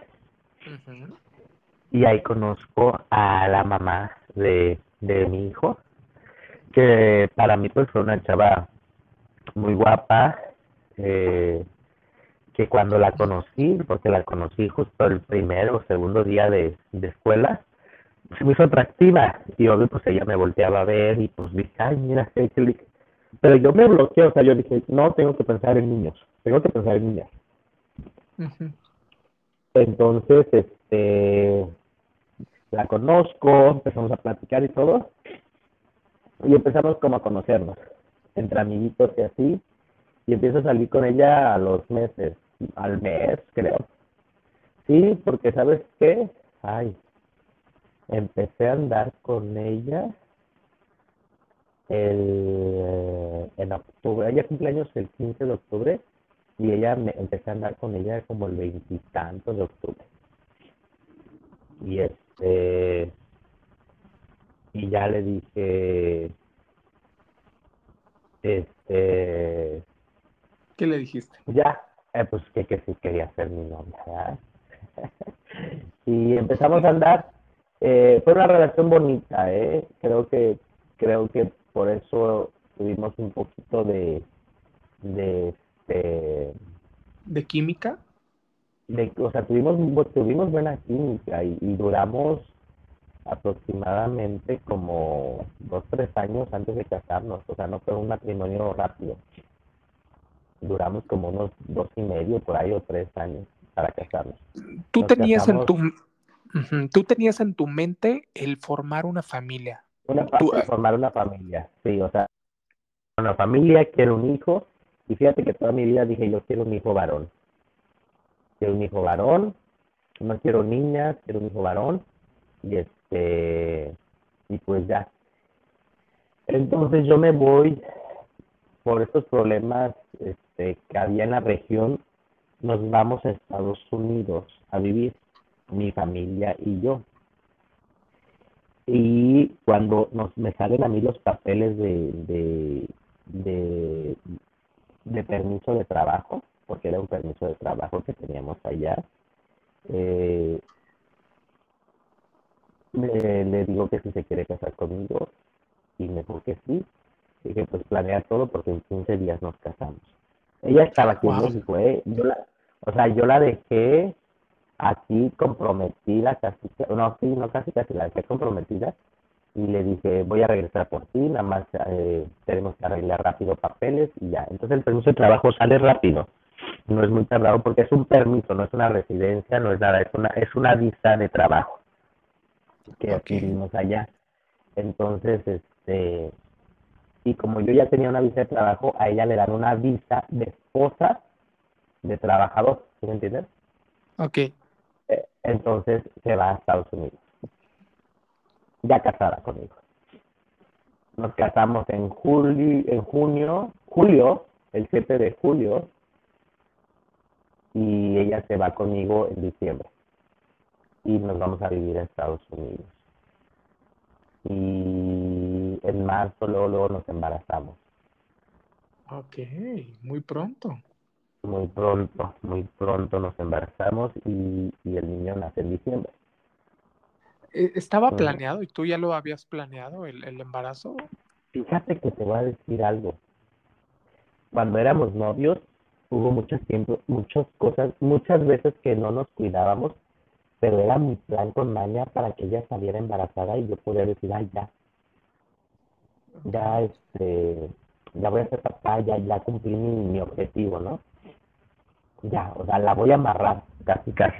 Y ahí conozco a la mamá de, de mi hijo, que para mí pues fue una chava muy guapa, eh, que cuando la conocí, porque la conocí justo el primer o segundo día de, de escuela, se me hizo atractiva y obvio pues ella me volteaba a ver y pues dije, ay mira, qué pero yo me bloqueé, o sea, yo dije, no, tengo que pensar en niños, tengo que pensar en niñas. Entonces, este, la conozco, empezamos a platicar y todo, y empezamos como a conocernos, entre amiguitos y así, y empiezo a salir con ella a los meses, al mes, creo. Sí, porque ¿sabes qué? Ay, empecé a andar con ella el, en octubre, ella cumpleaños el 15 de octubre y ella me empecé a andar con ella como el veintitantos de octubre. Y este y ya le dije este ¿qué le dijiste? Ya, eh, pues que, que sí quería ser mi novia. y empezamos a andar. Eh, fue una relación bonita, ¿eh? Creo que creo que por eso tuvimos un poquito de de este de química de, o sea tuvimos tuvimos buena química y, duramos aproximadamente como dos tres años antes de casarnos o sea no fue un matrimonio rápido. Duramos como unos dos y medio por ahí o tres años para casarnos. Tú tenías en tu tú tenías en tu mente el formar una familia. Una, formar una familia, sí, o sea, una familia, quiero un hijo, y fíjate que toda mi vida dije, yo quiero un hijo varón. Quiero un hijo varón, no quiero niñas, quiero un hijo varón, y este, y pues ya. Entonces yo me voy por estos problemas este, que había en la región, nos vamos a Estados Unidos a vivir, mi familia y yo y cuando nos me salen a mí los papeles de, de, de, permiso de trabajo, porque era un permiso de trabajo que teníamos allá, eh, le digo que si se quiere casar conmigo y me dijo que sí, y que pues planear todo porque en 15 días nos casamos. Ella estaba aquí en México, ¿eh? Yo la, o sea, yo la dejé aquí comprometida, casi, no, sí, no casi, casi la dejé comprometida y le dije, voy a regresar por ti, nada más eh, tenemos que arreglar rápido papeles y ya. Entonces el permiso de trabajo sale rápido, no es muy tardado porque es un permiso, no es una residencia, no es nada, es una, es una visa de trabajo que adquirimos allá. Entonces, este, y como yo ya tenía una visa de trabajo, a ella le dan una visa de esposa de trabajador, ¿sí me entiendes? Ok. Eh, entonces se va a Estados Unidos. Ya casada conmigo. Nos casamos en julio, en junio, julio, el 7 de julio, y ella se va conmigo en diciembre. Y nos vamos a vivir a Estados Unidos. Y en marzo luego, luego nos embarazamos. Ok, muy pronto muy pronto, muy pronto nos embarazamos y, el niño nace en diciembre. Eh, ¿Estaba planeado y tú ya lo habías planeado el, embarazo? Fíjate que te voy a decir algo. Cuando éramos novios, hubo mucho tiempo, muchas cosas, muchas veces que no nos cuidábamos, pero era mi plan con Maña para que ella saliera embarazada y yo pudiera decir, ay, ya, ya, este, ya voy a ser papá, ya, ya cumplí mi objetivo, ¿no? ya, o sea, la voy a amarrar, casi, casi.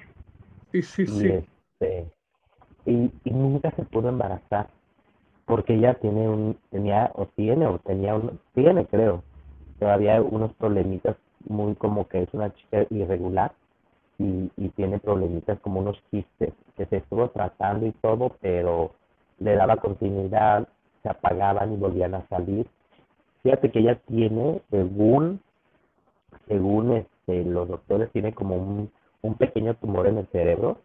Sí, sí, sí. Este, y, y nunca se pudo embarazar, porque ella tiene un, tenía, o tiene, o tenía un, tiene, creo, todavía unos problemitas muy como que es una chica irregular, y, y tiene problemitas como unos quistes que se estuvo tratando y todo, pero le daba continuidad, se apagaban y volvían a salir. Fíjate que ella tiene, según, según este, los doctores, tiene como un, un pequeño tumor en el cerebro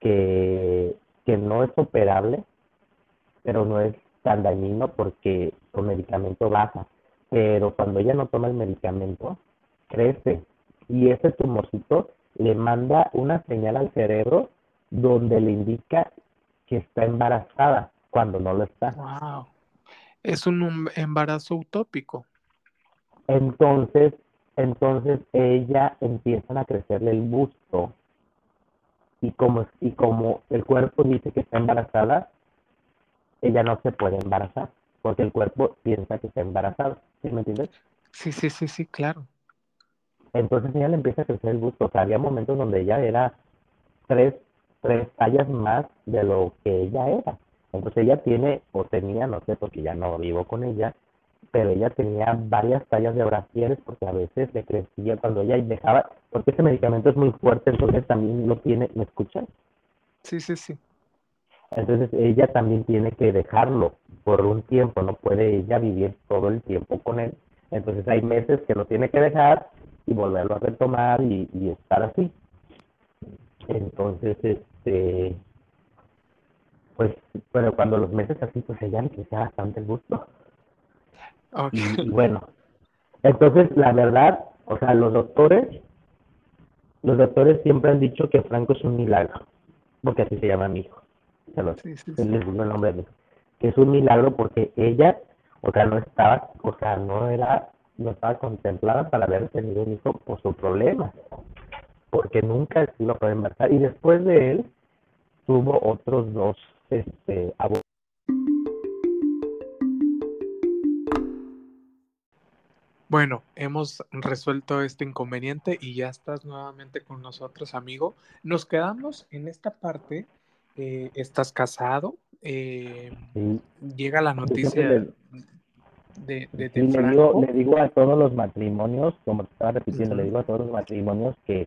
que, que no es operable, pero no es tan dañino porque con medicamento baja. Pero cuando ella no toma el medicamento, crece. Y ese tumorcito le manda una señal al cerebro donde le indica que está embarazada cuando no lo está. Wow. Es un embarazo utópico. Entonces, entonces ella empiezan a crecerle el busto y como y como el cuerpo dice que está embarazada, ella no se puede embarazar porque el cuerpo piensa que está embarazada. ¿Sí me entiendes? Sí, sí, sí, sí, claro. Entonces ella le empieza a crecer el busto. O sea, había momentos donde ella era tres, tres tallas más de lo que ella era. Entonces ella tiene, o tenía, no sé, porque ya no vivo con ella, pero ella tenía varias tallas de brasieres porque a veces le crecía cuando ella dejaba, porque ese medicamento es muy fuerte, entonces también lo tiene, ¿me escuchan? Sí, sí, sí. Entonces ella también tiene que dejarlo por un tiempo, no puede ella vivir todo el tiempo con él. Entonces hay meses que lo tiene que dejar y volverlo a retomar y, y estar así. Entonces, este, pues, pero cuando los meses así, pues ella le crecía bastante el gusto. Okay. Y, y bueno, entonces la verdad, o sea, los doctores, los doctores siempre han dicho que Franco es un milagro, porque así se llama mi hijo. Se los, Sí, sí, les sí. el nombre de mi hijo. Que es un milagro porque ella, o sea, no estaba, o sea, no era, no estaba contemplada para haber tenido un hijo por su problema, porque nunca se a poder embarazar. Y después de él, tuvo otros dos, este, abortos. Bueno, hemos resuelto este inconveniente y ya estás nuevamente con nosotros, amigo. Nos quedamos en esta parte. eh, estás casado. eh, Sí. llega la noticia de, de, Sí, le digo, le digo a todos los matrimonios, como te estaba repitiendo, le digo a todos los matrimonios que,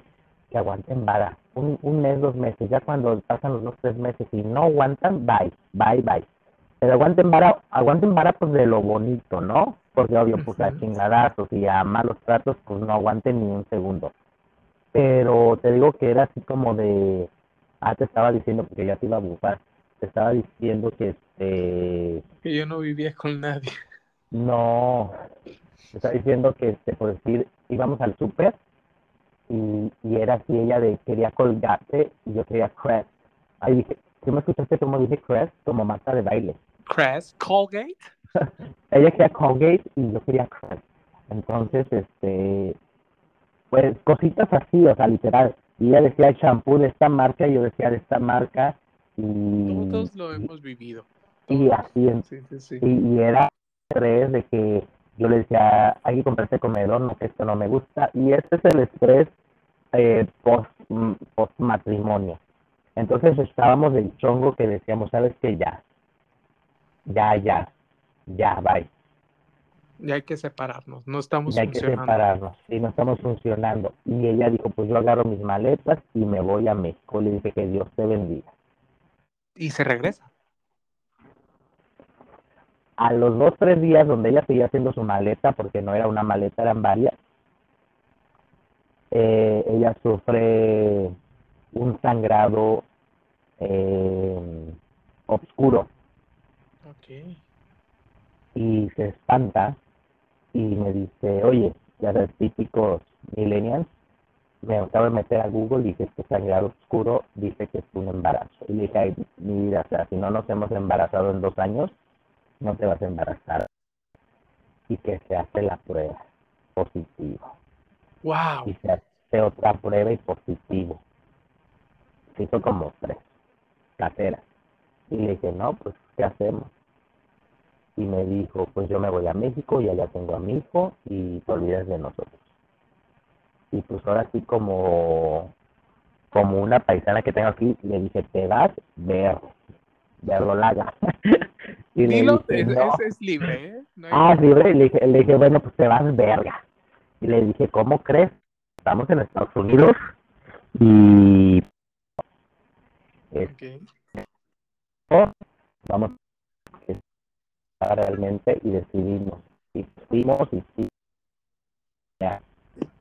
que aguanten vara. Un, un mes, dos meses, ya cuando pasan los dos, tres meses y no aguantan, bye, bye, bye. Pero aguanten vara, aguanten vara pues de lo bonito, ¿no? Porque obvio, pues a Ujú. chingadazos y a malos tratos, pues no aguanten ni un segundo. Pero te digo que era así como de, ah, te estaba diciendo, porque ya te iba a bufar, te estaba diciendo que este Que yo no vivía con nadie. No, está diciendo que, este, por decir, íbamos al súper y, y era así ella de quería colgate y yo quería Crest. Ahí dije, ¿sí me escuchaste cómo dije Crest? Como marca de baile. Crest, Colgate. ella quería Colgate y yo quería Crest. Entonces, este, pues cositas así, o sea, literal. Y ella decía el shampoo de esta marca y yo decía de esta marca y, Todos lo hemos vivido. y así, Sí, sí, sí. y, y era estrés de que yo le decía, hay que comprar este comedor, no que esto no me gusta, y este es el estrés eh, post, mm, post matrimonio. Entonces estábamos del chongo que decíamos, sabes que ya, ya, ya, ya, bye, Ya hay que separarnos. No estamos ya hay que funcionando. separarnos, y no estamos funcionando. Y ella dijo, pues yo agarro mis maletas y me voy a México. Le dije que Dios te bendiga. Y se regresa. A los dos, tres días donde ella seguía haciendo su maleta, porque no era una maleta, eran varias, eh, ella sufre un sangrado eh, oscuro Ok. y se espanta y me dice, oye, ya sabes, típicos millennials, me acabo de meter a Google y dije, este sangrado oscuro dice que es un embarazo. Y le dije, ay, mi vida, o sea, si no nos hemos embarazado en dos años, no te vas a embarazar. Y que se hace la prueba positivo. Wow. y se hace otra prueba y positivo. Se hizo como tres caseras. Y le dije, no, pues, ¿qué hacemos? Y me dijo, pues yo me voy a México y allá tengo a mi hijo y te olvidas de nosotros. Y pues ahora sí como, como una paisana que tengo aquí, le dije, te vas, ver, verdolaga. y le Dilo, dije, es, no. es- es libre, ¿eh? No hay- Ah, sí, güey, le dije, le dije, bueno, pues te vas verga. Y le dije, ¿cómo crees? Estamos en Estados Unidos Y Ok. vamos a realmente y decidimos. Y fuimos y sí, ya,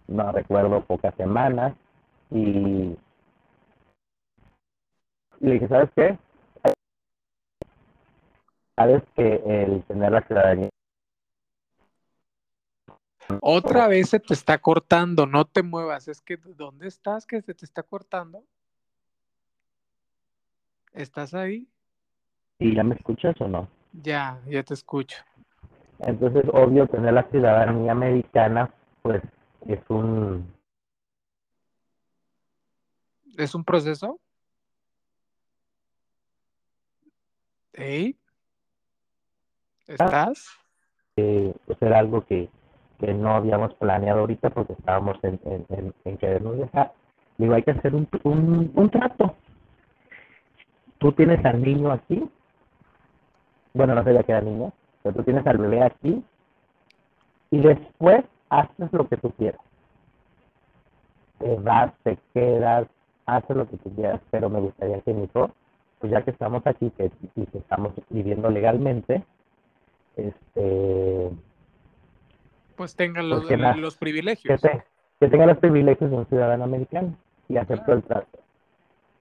no recuerdo pocas semanas y le dije, ¿sabes qué? Sabes que el tener la ciudadanía Otra vez se te está cortando, no te muevas. Es que, ¿dónde estás que se te está cortando? ¿Estás ahí? ¿Y ya me escuchas o no? Ya, ya te escucho. Entonces, obvio, tener la ciudadanía americana, pues es un... ¿Es un proceso? ¿Ey? ¿Estás? Eh, pues era algo que, que no habíamos planeado ahorita porque estábamos en, en, en, en querernos dejar. Digo, hay que hacer un, un, un trato. Tú tienes al niño aquí. Bueno, no sabía que era niño, pero tú tienes al bebé aquí. Y después haces lo que tú quieras. Te vas, te quedas, haces lo que tú quieras. Pero me gustaría que mi hijo, pues ya que estamos aquí que, y que estamos viviendo legalmente, este Pues tengan los, la- los que, privilegios. te- que tenga los privilegios de un ciudadano americano y aceptó el trato.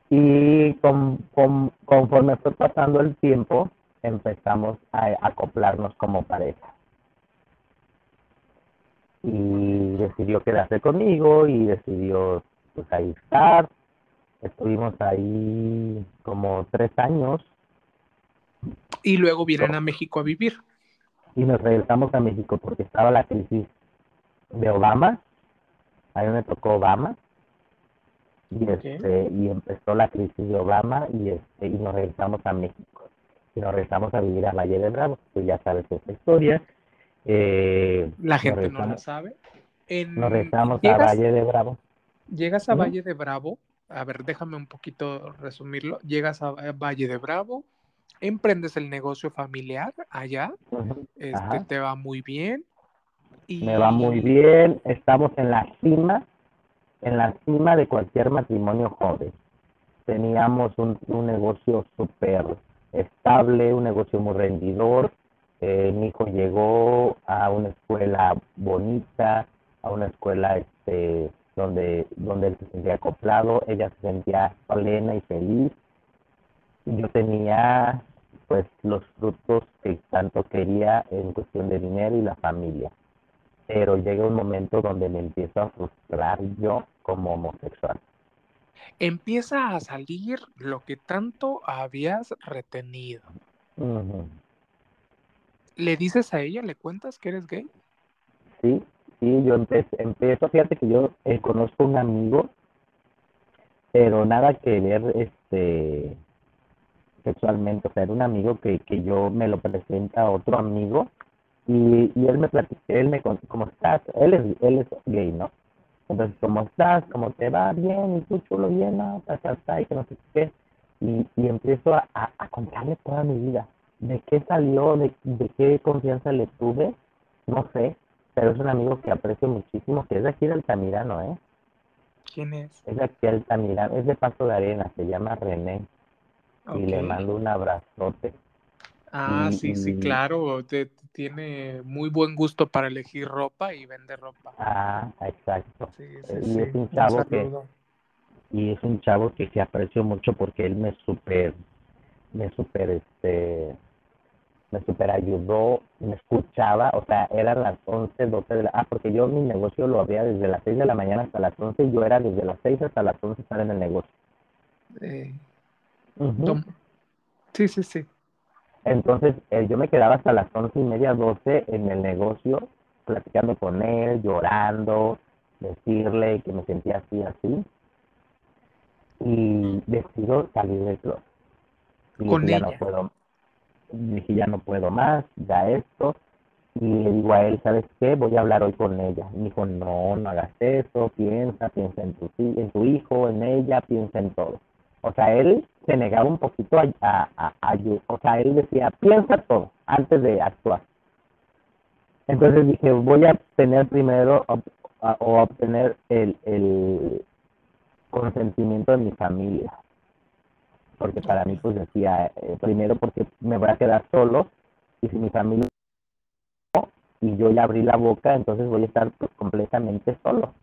Y con, con- conforme fue pasando el tiempo, empezamos a acoplarnos como pareja. Y decidió quedarse conmigo y decidió pues ahí estar. Estuvimos ahí como tres años Y luego vienen a México a vivir. Y nos regresamos a México porque estaba la crisis de Obama, ahí me tocó Obama, y este, y empezó la crisis de Obama y este, y nos regresamos a México, y nos regresamos a vivir a Valle de Bravo, tú ya sabes esta historia, eh, La gente no la sabe. En- Nos regresamos a Valle de Bravo, llegas a. Valle de Bravo. A ver, déjame un poquito resumirlo. Llegas a a Valle de Bravo, emprendes el negocio familiar allá, este, ajá. te va muy bien. Y me va muy bien, estamos en la cima, en la cima de cualquier matrimonio joven. Teníamos un, un negocio súper estable, un negocio muy rendidor. Eh, mi hijo llegó a una escuela bonita, a una escuela este, donde, donde él se sentía acoplado, ella se sentía plena y feliz. Yo tenía pues los frutos que tanto quería en cuestión de dinero y la familia pero llega un momento donde me empiezo a frustrar yo como homosexual. empieza a salir lo que tanto habías retenido. ¿Le dices a ella, le cuentas que eres gay? Sí, sí, yo empecé, empiezo, fíjate que yo eh, conozco un amigo, pero nada que ver este sexualmente, o sea, era un amigo que, que yo me lo presenta a otro amigo y, y él me platica, él me ¿cómo estás? Él es, él es gay, ¿no? Entonces, ¿cómo estás? ¿Cómo te va? Bien, y tú chulo, bien, no, ta, ta, ta, y que no sé qué. Y, y empiezo a, a, a contarle toda mi vida. ¿De qué salió? De, ¿De qué confianza le tuve? No sé, pero es un amigo que aprecio muchísimo, que es de aquí de Altamirano, ¿eh? ¿Quién es? Es de aquí de Altamirano, es de Paso de Arena, se llama René, y le mando un abrazote. Ah, y- sí, sí, claro. te- tiene muy buen gusto para elegir ropa y vende ropa. Ah, exacto. Sí, sí, Eh, y sí. es un chavo que- y es un chavo que, que aprecio mucho porque él me super me super este me super ayudó me escuchaba o sea eran las 11 12 de la ah porque yo mi negocio lo había desde las 6 de la mañana hasta las 11 y yo era desde las 6 hasta las 11 estar en el negocio Eh, Sí, sí, sí. entonces eh, yo me quedaba hasta las 11 y media 12 en el negocio platicando con él llorando decirle que me sentía así así. Y decido salir del club. Y Con dije, ya no ella. puedo dije ya no puedo más ya esto y le digo a él sabes qué voy a hablar hoy con ella y me dijo no no hagas eso piensa piensa en tu en tu hijo en ella piensa en todo o sea él se negaba un poquito a, a, a- o sea él decía piensa todo antes de actuar entonces dije voy a tener primero ob- a- o obtener el, el consentimiento de mi familia. Porque para mí, pues decía, eh, primero porque me voy a quedar solo y si mi familia y yo ya abrí la boca, entonces voy a estar pues, completamente solo.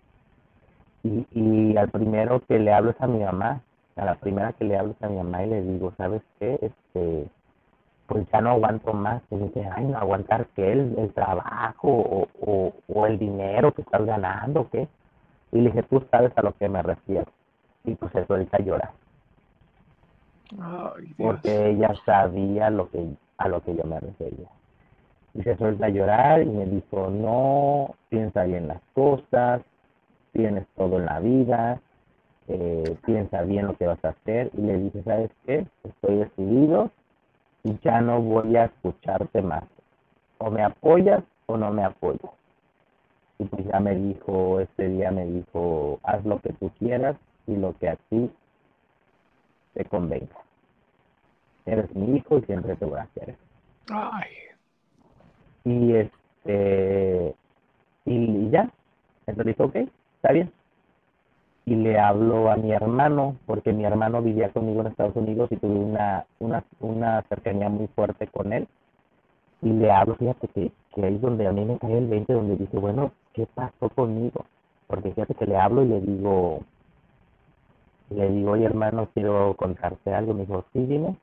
Y, y al primero que le hablo es a mi mamá, a la primera que le hablo a mi mamá y le digo, ¿sabes qué? Este, pues ya no aguanto más. Y dice, ay, no aguantar qué, el, el trabajo o, o, o, el dinero que estás ganando, ¿qué? Y le dije, tú sabes a lo que me refiero. Y pues eso ahorita llora. porque ella sabía lo que, a lo que yo me refería. Y se suelta a llorar y me dijo, no, piensa bien las cosas, tienes todo en la vida, eh, piensa bien lo que vas a hacer. Y le dije, ¿sabes qué? Estoy decidido y ya no voy a escucharte más. O me apoyas o no me apoyas. Y pues ya me dijo, este día me dijo, haz lo que tú quieras y lo que a ti te convenga. Eres mi hijo y siempre te voy a querer. Ay. Y este, y ya. Entonces dijo, ok, está bien y le hablo a mi hermano, porque mi hermano vivía conmigo en Estados Unidos y tuve una, una, una cercanía muy fuerte con él. Y le hablo, fíjate que, que ahí es donde a mí me cae el 20, donde dice, bueno, ¿qué pasó conmigo? Porque fíjate que le hablo y le digo, le digo, oye hermano, quiero contarte algo. Me dijo, sí, dime.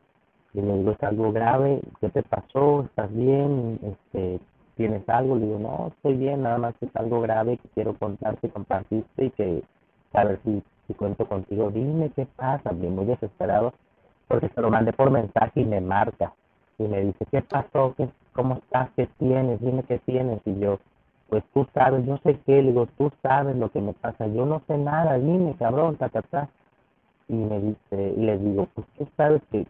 Y le digo, es algo grave, ¿qué te pasó? ¿Estás bien? Este, ¿Tienes algo? Le digo, no, estoy bien, nada más es algo grave que quiero contarte, compartiste y que a ver si, si cuento contigo, dime qué pasa, bien muy desesperado, porque se lo mandé por mensaje y me marca, y me dice, ¿qué pasó? ¿Qué, ¿Cómo estás? ¿Qué tienes? Dime qué tienes, y yo, pues tú sabes, yo sé qué, le digo, tú sabes lo que me pasa, yo no sé nada, dime, cabrón, ta, ta, ta. Y me dice, y le digo, pues tú sabes que,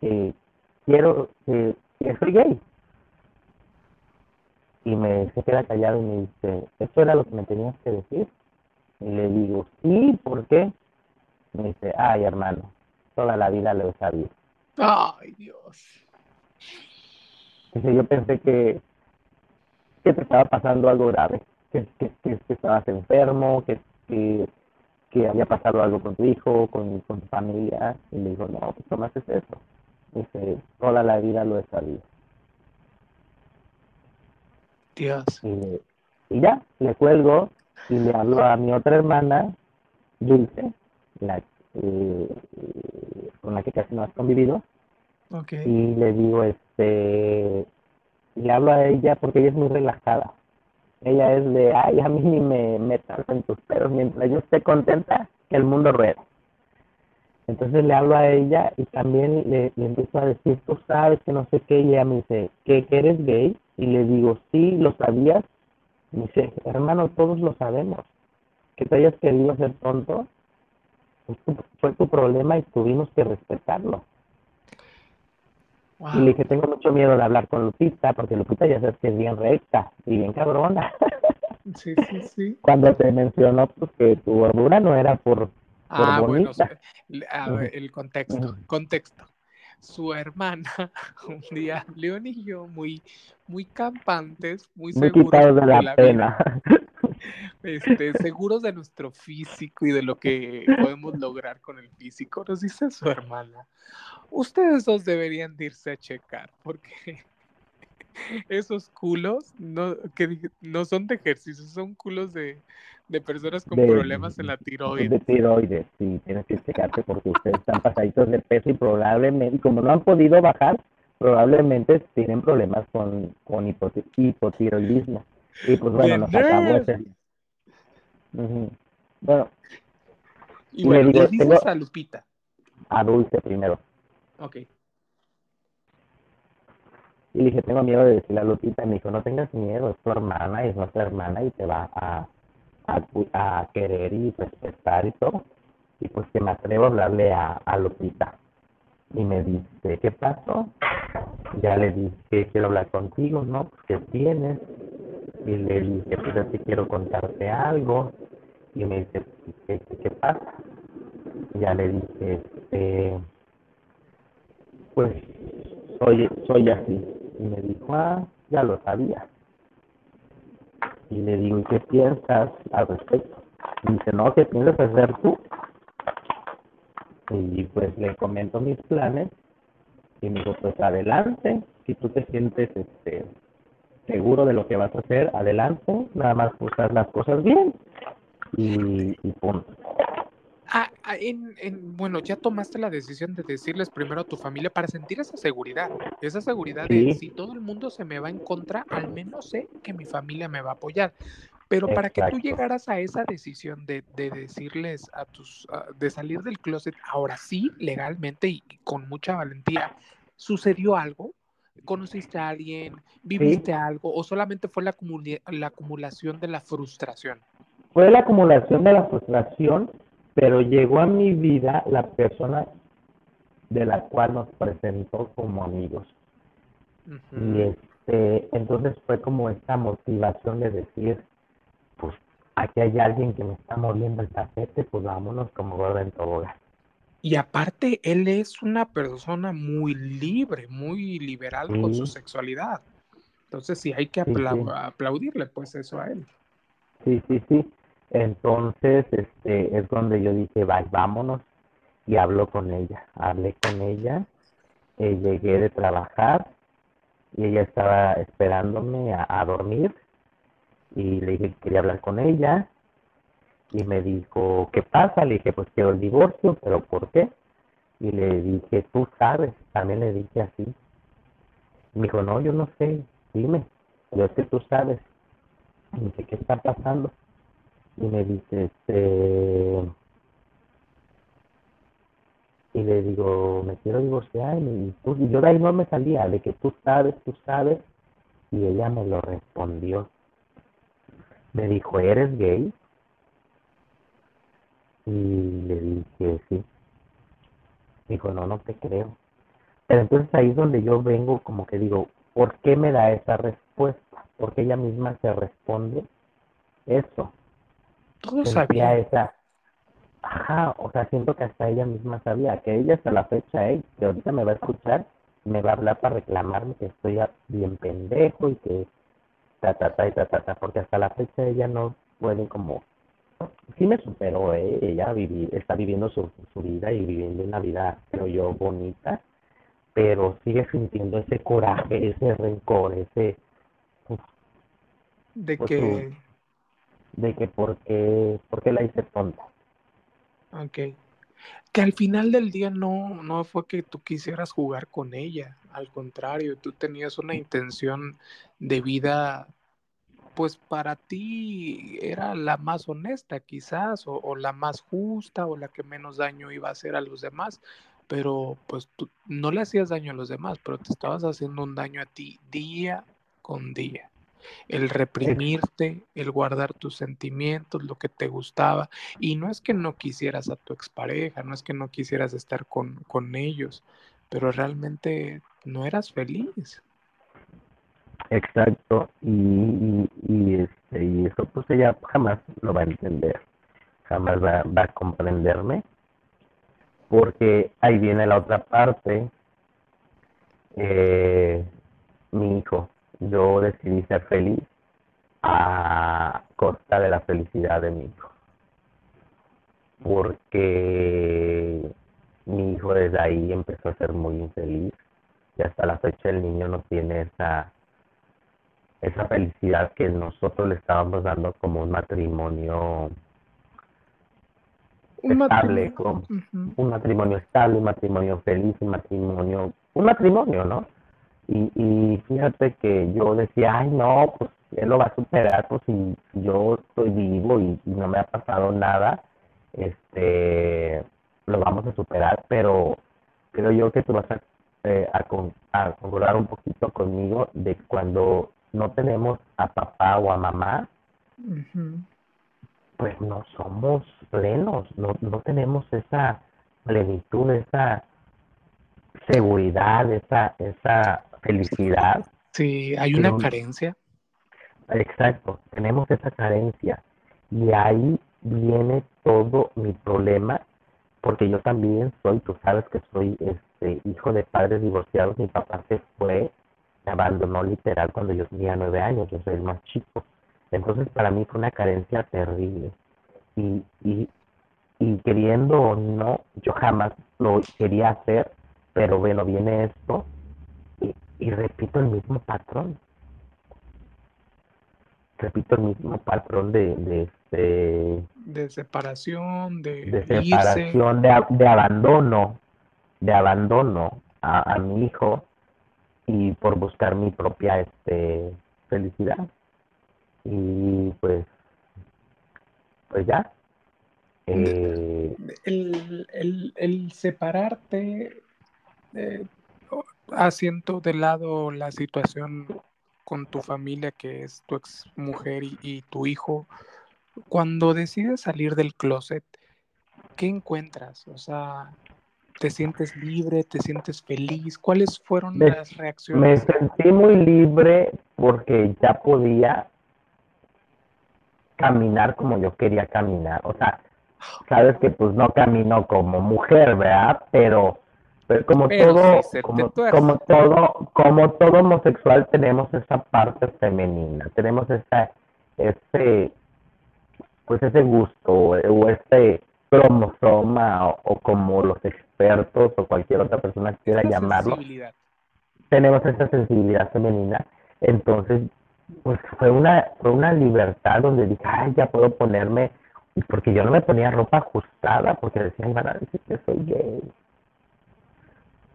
que quiero, que, soy gay. Y me queda callado y me dice, eso era lo que me tenías que decir. Y le digo, sí, ¿por qué? Me dice, ay, hermano, toda la vida lo he sabido. Ay, Dios. Dice, yo pensé que, que te estaba pasando algo grave, que, que, que, estabas enfermo, que, que, que, había pasado algo con tu hijo, con, con tu familia. Y le digo, no, pues no haces eso. Dice, toda la vida lo he sabido. Dios. Y, y ya, le cuelgo y le hablo a mi otra hermana, Dulce, la, eh, con la que casi no has convivido. Okay. Y le digo, este, le hablo a ella porque ella es muy relajada. Ella es de, ay, a mí ni me metas en tus pedos, mientras yo esté contenta, que el mundo rueda. Entonces le hablo a ella y también le, le, empiezo a decir, tú sabes que no sé qué, y ella me dice, ¿que, que eres gay? Y le digo, sí, lo sabías, Dice, hermano, todos lo sabemos. Que te hayas querido hacer tonto fue tu problema y tuvimos que respetarlo. Y le dije, tengo mucho miedo de hablar con Lupita, porque Lupita ya sabes que es bien recta y bien cabrona. Sí, sí, sí. Cuando te mencionó pues, que tu gordura no era por, por ah, bonita. bueno, a ver, el contexto, contexto su hermana, un día, León y yo, muy, muy campantes, muy, muy seguros de la, la pena. Este, seguros de nuestro físico y de lo que podemos lograr con el físico, nos dice su hermana, ustedes dos deberían irse a checar, porque esos culos no, que no son de ejercicio, son culos de, de personas con de, problemas en la tiroides. De tiroides, sí, tienes que checarte porque ustedes están pasaditos de peso y probablemente, como no han podido bajar, probablemente tienen problemas con, con hipotiroidismo. Y pues bueno, nos acabó ese. Uh -huh. Bueno. Y, bueno, le, digo, le dices a Lupita. A Dulce primero. Ok. Y le dije, tengo miedo de decirle a Lupita. Y me dijo, no tengas miedo, es tu hermana, es nuestra hermana y te va a, a, a querer y respetar y todo. Y pues que me atrevo a hablarle a, a Lupita. Y me dice, ¿qué pasó? Ya le dije, quiero hablar contigo, ¿no? ¿Qué tienes? Y le dije, pues así quiero contarte algo. Y me dice, ¿qué, qué, pasa? Ya le dije, este, pues soy, soy así. Y me dijo, ah, ya lo sabía. Y le digo, ¿y qué piensas al respecto? Y dice, no, ¿qué piensas hacer tú? Y pues le comento mis planes y me dijo, pues adelante, si tú te sientes este seguro de lo que vas a hacer, adelante, nada más usas las cosas bien y, y punto. Ah, ah, en, en, bueno, ya tomaste la decisión de decirles primero a tu familia para sentir esa seguridad, esa seguridad de si todo el mundo se me va en contra, al menos sé que mi familia me va a apoyar. Pero para que tú llegaras a esa decisión de, de decirles a tus, de salir del closet, ahora sí, legalmente y, con mucha valentía, ¿sucedió algo? ¿Conociste a alguien? ¿Viviste algo? ¿O solamente fue la, la acumulación de la frustración? Fue la acumulación de la frustración pero llegó a mi vida la persona de la cual nos presentó como amigos. Y este, entonces fue como esta motivación de decir, pues aquí hay alguien que me está moviendo el tapete, pues vámonos como gorda en tobogán. Y aparte, él es una persona muy libre, muy liberal con su sexualidad. Entonces sí hay que aplaudirle pues eso a él. Sí, sí, sí. Entonces, este, es donde yo dije, vámonos, y hablo con ella. Hablé con ella, eh, llegué de trabajar, y ella estaba esperándome a, dormir, y le dije que quería hablar con ella, y me dijo, ¿qué pasa? Le dije, pues quiero el divorcio, pero ¿por qué? Y le dije, tú sabes, también le dije así. Me dijo, no, yo no sé, dime, yo sé tú sabes. Y dije, ¿qué está pasando? Y me dice, este, y le digo, me quiero divorciar, y, yo de ahí no me salía, de que tú sabes, tú sabes, y ella me lo respondió. Me dijo, ¿eres gay? Y le dije, sí. Dijo, no, no te creo. Pero entonces ahí es donde yo vengo como que digo, ¿por qué me da esa respuesta? Porque ella misma se responde eso. Todo sabía. esa. Ajá, o sea, siento que hasta ella misma sabía, que ella hasta la fecha, eh, que ahorita me va a escuchar, me va a hablar para reclamarme que estoy bien pendejo y que ta, ta, ta, y ta, ta, ta, porque hasta la fecha ella no puede como, sí me superó, eh, ella viví, está viviendo su, su vida y viviendo una vida, creo yo, bonita, pero sigue sintiendo ese coraje, ese rencor, ese... de pues, que de que por qué, la hice tonta. Ok. Que al final del día no, no fue que tú quisieras jugar con ella, al contrario, tú tenías una intención de vida, pues para ti era la más honesta quizás, o, la más justa, o la que menos daño iba a hacer a los demás, pero pues tú no le hacías daño a los demás, pero te estabas haciendo un daño a ti día con día el reprimirte, el guardar tus sentimientos, lo que te gustaba. Y no es que no quisieras a tu expareja, no es que no quisieras estar con, con ellos, pero realmente no eras feliz. Exacto, y, y, este, y eso pues ella jamás lo va a entender, jamás va, va a comprenderme, porque ahí viene la otra parte, eh, mi hijo, yo decidí ser feliz a costa de la felicidad de mi hijo. Porque mi hijo desde ahí empezó a ser muy infeliz y hasta la fecha el niño no tiene esa esa felicidad que nosotros le estábamos dando como un matrimonio estable, un matrimonio estable, un matrimonio feliz, un matrimonio, un matrimonio, ¿no? Y, y fíjate que yo decía, ay, no, pues él lo va a superar, pues si yo estoy vivo y, no me ha pasado nada, este, lo vamos a superar, pero creo yo que tú vas a, eh, a, concordar un poquito conmigo de cuando no tenemos a papá o a mamá, pues no somos plenos, no, no tenemos esa plenitud, esa seguridad, esa, esa felicidad. Sí, hay una carencia. Exacto, tenemos esa carencia. Y ahí viene todo mi problema, porque yo también soy, tú sabes que soy este hijo de padres divorciados, mi papá se fue, me abandonó literal cuando yo tenía nueve años, yo soy el más chico. Entonces para mí fue una carencia terrible. Y, y y queriendo o no, yo jamás lo quería hacer, pero bueno, viene esto y, repito el mismo patrón. Repito el mismo patrón de, de este de separación, de, de separación, de, de, abandono, de abandono a, a mi hijo y por buscar mi propia este felicidad. Y pues pues ya. Eh, el, el, el, separarte eh, haciendo de lado la situación con tu familia que es tu ex mujer y, y tu hijo cuando decides salir del closet ¿qué encuentras? o sea ¿Te sientes libre? ¿Te sientes feliz? ¿Cuáles fueron las reacciones? Me sentí muy libre porque ya podía caminar como yo quería caminar. O sea, sabes que pues no camino como mujer, ¿verdad? Pero, pero como todo, como, como, todo, como todo homosexual tenemos esa parte femenina, tenemos esa, ese, pues ese gusto o ese cromosoma o, como los expertos o cualquier otra persona quiera llamarlo, tenemos esa sensibilidad femenina. Entonces, pues fue una, fue una libertad donde dije, ay, ya puedo ponerme, porque yo no me ponía ropa ajustada, porque decían, van a decir que soy gay.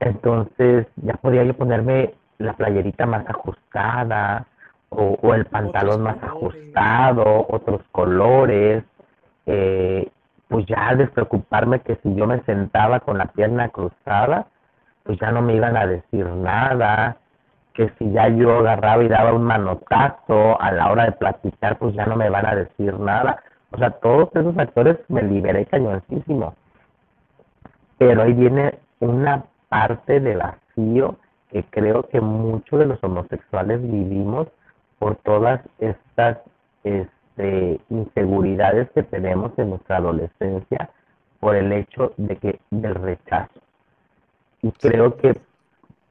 Entonces, ya podía yo ponerme la playerita más ajustada, o, o el pantalón más ajustado, otros colores, eh, pues ya despreocuparme que si yo me sentaba con la pierna cruzada, pues ya no me iban a decir nada, que si ya yo agarraba y daba un manotazo a la hora de platicar, pues ya no me van a decir nada. O sea, todos esos actores me liberé cañoncísimo. Pero ahí viene una parte de vacío que creo que muchos de los homosexuales vivimos por todas estas de inseguridades que tenemos en nuestra adolescencia por el hecho de que del rechazo. Y creo que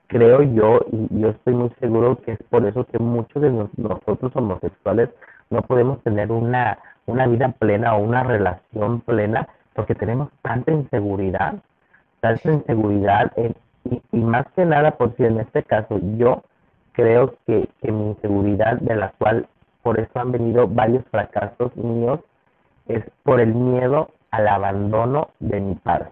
creo yo y yo estoy muy seguro que es por eso que muchos de nosotros homosexuales no podemos tener una una vida plena o una relación plena porque tenemos tanta inseguridad, tanta inseguridad y, y, más que nada, por si en este caso yo creo que, que mi inseguridad de la cual por eso han venido varios fracasos míos, es por el miedo al abandono de mi padre,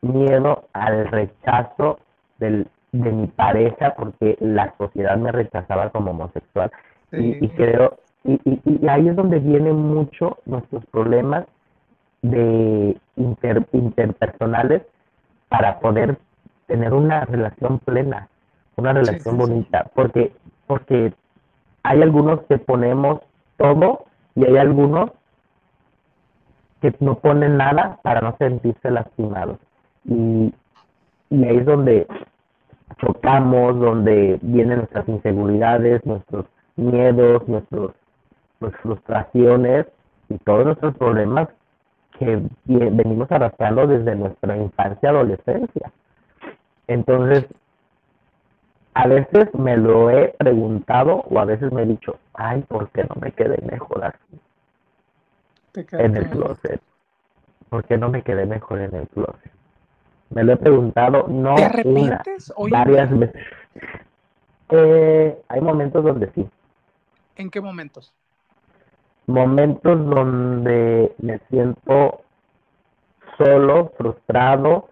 miedo al rechazo del, de mi pareja porque la sociedad me rechazaba como homosexual. Y, creo y, y, ahí es donde vienen mucho nuestros problemas de interpersonales para poder tener una relación plena, una relación bonita, porque porque hay algunos que ponemos todo y hay algunos que no ponen nada para no sentirse lastimados. Y, y ahí es donde chocamos, donde vienen nuestras inseguridades, nuestros miedos, nuestros, nuestras frustraciones y todos nuestros problemas que venimos arrastrando desde nuestra infancia, adolescencia. Entonces, a veces me lo he preguntado o a veces me he dicho, ay, ¿por qué no me quedé mejor así? En el closet. ¿Por qué no me quedé mejor en el closet? Me lo he preguntado, no una, varias veces. Eh, hay momentos donde sí. ¿En qué momentos? Momentos donde me siento solo, frustrado,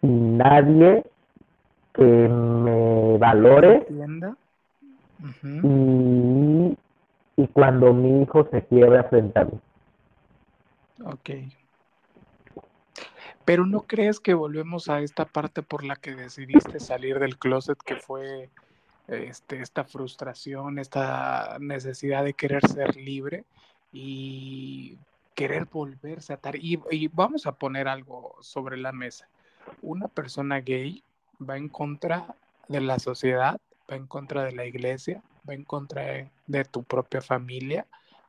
sin nadie que me valore y, y, cuando mi hijo se quiebra frente a mí. Ok. Pero ¿no crees que volvemos a esta parte por la que decidiste salir del closet, que fue este, esta frustración, esta necesidad de querer ser libre y querer volverse a atar? Y, vamos a poner algo sobre la mesa. Una persona gay va en contra de la sociedad, va en contra de la iglesia, va en contra de, tu propia familia,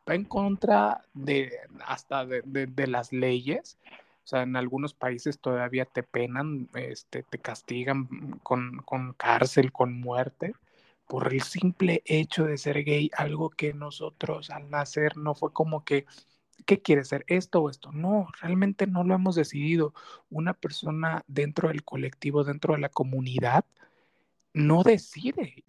va en contra de hasta de, las leyes. O sea, en algunos países todavía te penan, este, te castigan con, con cárcel, con muerte, por el simple hecho de ser gay, algo que nosotros al nacer no fue como que ¿qué quieres ser? ¿Esto o esto? No, realmente no lo hemos decidido. Una persona dentro del colectivo, dentro de la comunidad, no decide.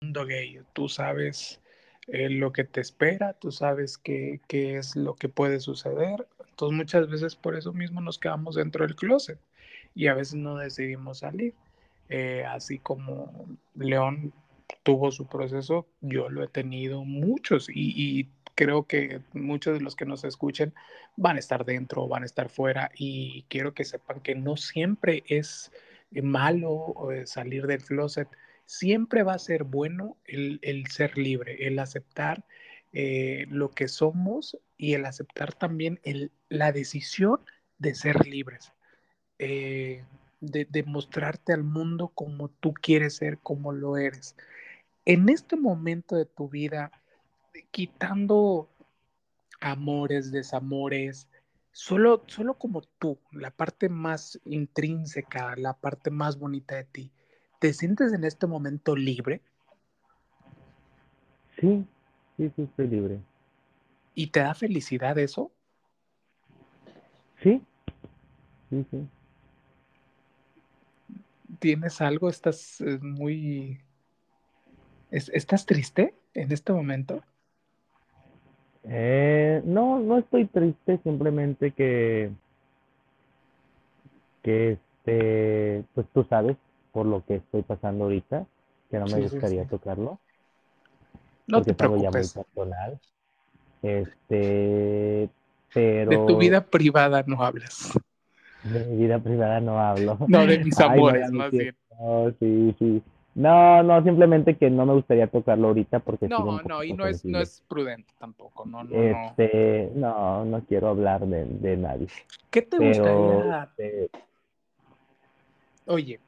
Mundo gay, tú sabes eh, lo que te espera, tú sabes qué, qué es lo que puede suceder. Entonces muchas veces por eso mismo nos quedamos dentro del closet y a veces no decidimos salir. Eh, así como León tuvo su proceso, yo lo he tenido muchos y, creo que muchos de los que nos escuchen van a estar dentro, van a estar fuera y quiero que sepan que no siempre es malo eh, salir del closet, siempre va a ser bueno el, ser libre, el aceptar eh, lo que somos y el aceptar también el, la decisión de ser libres. Eh, de, mostrarte al mundo como tú quieres ser, como lo eres. En este momento de tu vida, quitando amores, desamores, solo, solo como tú, la parte más intrínseca, la parte más bonita de ti, ¿te sientes en este momento libre? Sí, sí, sí, estoy libre. ¿Y te da felicidad eso? Sí, sí, sí. ¿Tienes algo? ¿Estás eh, muy... ¿Estás triste en este momento? Eh, no, no estoy triste, simplemente que, que este, pues tú sabes por lo que estoy pasando ahorita, que no me gustaría tocarlo. No te preocupes. ya muy personal. Este, pero... De tu vida privada no hablas. De mi vida privada no hablo. No, de mis amores, más bien. No, sí, sí. No, no, simplemente que no me gustaría tocarlo ahorita porque... No, no, y no es, no es prudente tampoco, no, no, este, no. no, quiero hablar de, de nadie. ¿Qué te gustaría? Este Oye,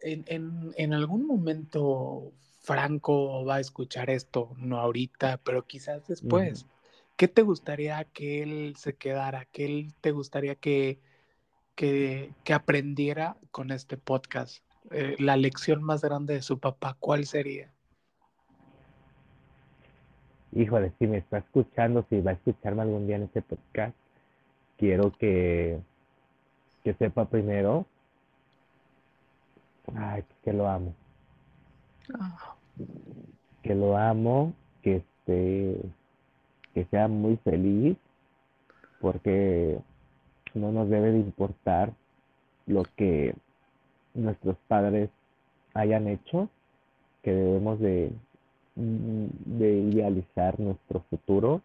en, en, en algún momento Franco va a escuchar esto, no ahorita, pero quizás después. ¿Qué te gustaría que él se quedara? ¿Qué él te gustaría que que, aprendiera con este podcast? Eh, la lección más grande de su papá, ¿cuál sería? Híjole, si me está escuchando, si va a escucharme algún día en este podcast, quiero que, que sepa primero ay, que lo amo. Ah. Que lo amo, que esté, que sea muy feliz, porque no nos debe de importar lo que nuestros padres hayan hecho, que debemos de, mm, de idealizar nuestro futuro,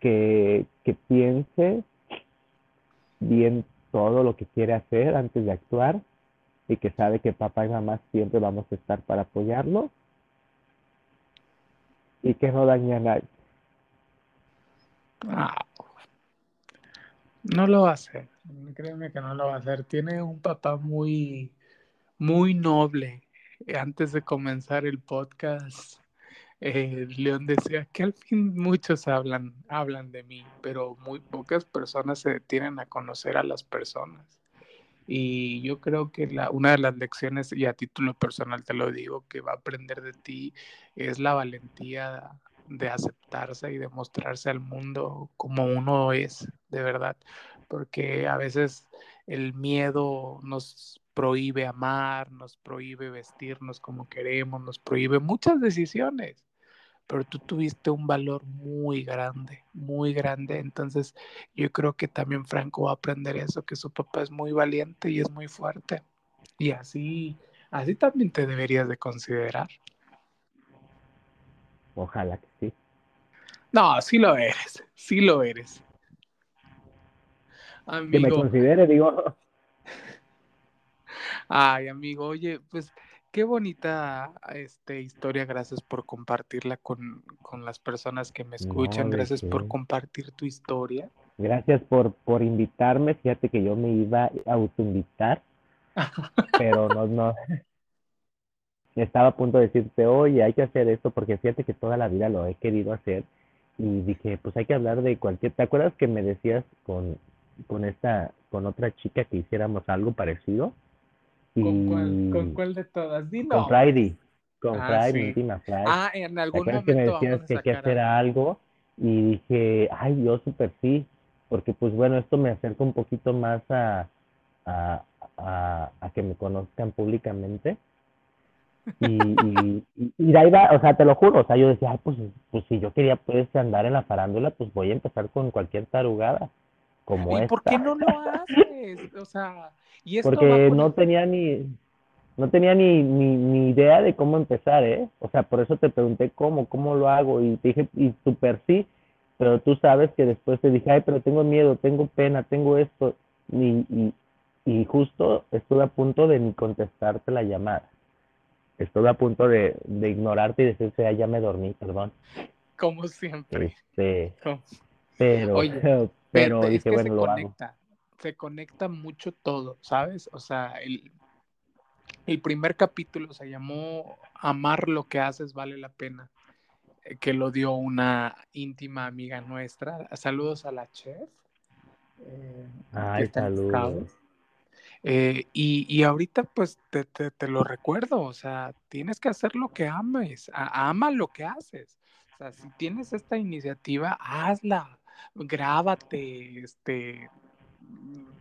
que, que piense bien todo lo que quiere hacer antes de actuar y que sabe que papá y mamá siempre vamos a estar para apoyarlo y que no dañe a nadie. Ah, no lo va a hacer, créeme que no lo va a hacer. Tiene un papá muy, muy noble. Antes de comenzar el podcast, eh, León decía que al fin muchos hablan, hablan de mí, pero muy pocas personas se detienen a conocer a las personas. Y yo creo que la, una de las lecciones, y a título personal te lo digo, que va a aprender de ti es la valentía de aceptarse y de mostrarse al mundo como uno es, de verdad, porque a veces el miedo nos prohíbe amar, nos prohíbe vestirnos como queremos, nos prohíbe muchas decisiones, pero tú tuviste un valor muy grande, muy grande, entonces yo creo que también Franco va a aprender eso, que su papá es muy valiente y es muy fuerte, y así, así también te deberías de considerar. Ojalá que sí. No, sí lo eres, sí lo eres. Que me considere, digo. Ay, amigo, oye, pues qué bonita este, historia, gracias por compartirla con, las personas que me escuchan, gracias por compartir tu historia. Gracias por, por invitarme, fíjate que yo me iba a autoinvitar, pero no, no, estaba a punto de decirte, oye, hay que hacer esto, porque fíjate que toda la vida lo he querido hacer, y dije, pues hay que hablar de cualquier, ¿te acuerdas que me decías con, con esta, con otra chica que hiciéramos algo parecido? ¿Con, cuál, ¿Con cuál de todas? Con Friday, con Ah, mi sí. última Fry. Ah, en ¿Te algún acuerdas que me momento decías que hay que hacer algo. algo? Y dije, ay, yo súper sí, porque pues bueno, esto me acerca un poquito más a, a, a, a que me conozcan públicamente. Y, y, y, de ahí va, o sea, te lo juro, o sea, yo decía, ay, pues, pues si yo quería pues andar en la farándula, pues voy a empezar con cualquier tarugada, como ¿Y por qué esta. no lo haces? O sea, y esto Porque por no tenía ni, no tenía ni, ni, ni idea de cómo empezar, ¿eh? O sea, por eso te pregunté cómo, cómo lo hago y te dije, y súper sí, pero tú sabes que después te dije, ay, pero tengo miedo, tengo pena, tengo esto, y, y, y justo estuve a punto de ni contestarte la llamada. Estuve a punto de, de ignorarte y decirte, ay, ya me dormí, perdón. como siempre. Este, pero, Oye, pero es dije, que bueno, se lo hago. conecta, se conecta mucho todo, ¿sabes? O sea, el, el primer capítulo se llamó Amar lo que haces vale la pena, eh, que lo dio una íntima amiga nuestra. Saludos a la chef. eh, Ay, saludos. Eh, y, y ahorita pues te, te- te lo recuerdo, o sea, tienes que hacer lo que ames, ama lo que haces. O sea, si tienes esta iniciativa, hazla, grábate, este,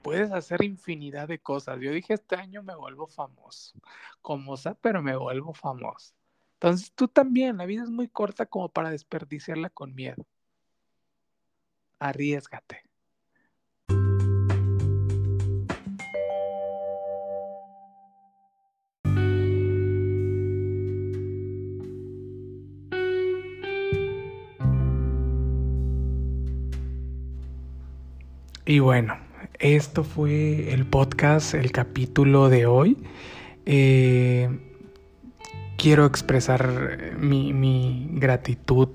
puedes hacer infinidad de cosas. Yo dije, este año me vuelvo famoso, como sea, pero me vuelvo famoso. Entonces tú también, la vida es muy corta como para desperdiciarla con miedo. Arriesgate. Y bueno, esto fue el podcast, el capítulo de hoy. Eh, quiero expresar mi, mi gratitud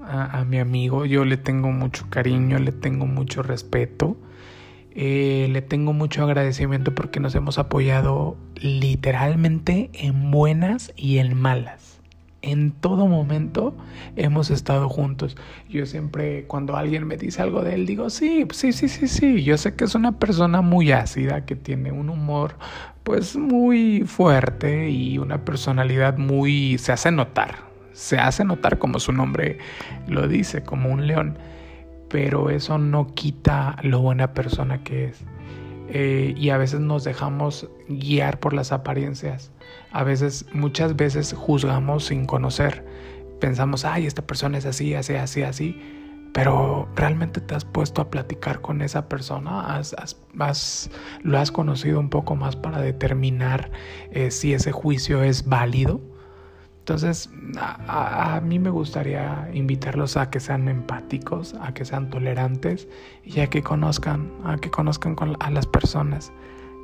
a, mi amigo. Yo le tengo mucho cariño, le tengo mucho respeto. Eh, le tengo mucho agradecimiento porque nos hemos apoyado literalmente en buenas y en malas. En todo momento hemos estado juntos. Yo siempre, cuando alguien me dice algo de él, digo, sí, sí, sí, sí, sí. Yo sé que es una persona muy ácida, que tiene un humor pues muy fuerte y una personalidad muy... se hace notar. Se hace notar como su nombre lo dice, como un león. Pero eso no quita lo buena persona que es. Eh, y a veces nos dejamos guiar por las apariencias. A veces, muchas veces juzgamos sin conocer. Pensamos, ay, esta persona es así, así, así, así. Pero realmente te has puesto a platicar con esa persona, has, has, lo has conocido un poco más para determinar eh, si ese juicio es válido. Entonces, a, mí me gustaría invitarlos a que sean empáticos, a que sean tolerantes y a que conozcan, a que conozcan con, a las personas.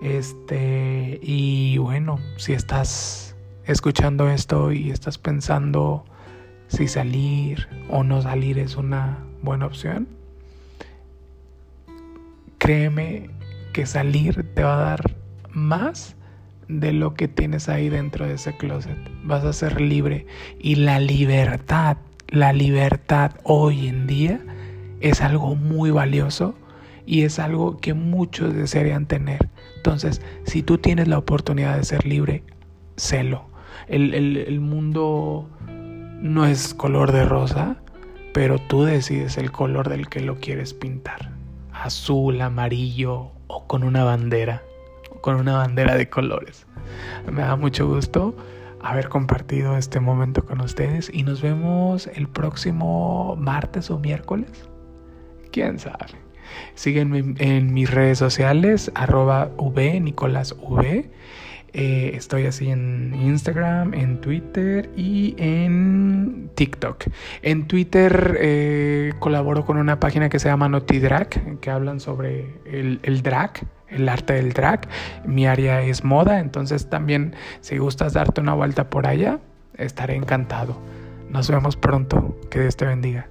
Este, y bueno, si estás escuchando esto y estás pensando si salir o no salir es una buena opción, créeme que salir te va a dar más de lo que tienes ahí dentro de ese closet. Vas a ser libre. Y la libertad, la libertad hoy en día es algo muy valioso y es algo que muchos desearían tener. Entonces, si tú tienes la oportunidad de ser libre, sélo. El, el, el mundo no es color de rosa, pero tú decides el color del que lo quieres pintar. Azul, amarillo o con una bandera con una bandera de colores. Me da mucho gusto haber compartido este momento con ustedes y nos vemos el próximo martes o miércoles. ¿Quién sabe? Síguenme en mis redes sociales, arroba v, Nicolás V. Eh, estoy así en Instagram, en Twitter y en TikTok. En Twitter eh, colaboro con una página que se llama NotiDrag, que hablan sobre el drag, el arte del drag. Mi área es moda, entonces también si gustas darte una vuelta por allá, estaré encantado. Nos vemos pronto. Que Dios te bendiga.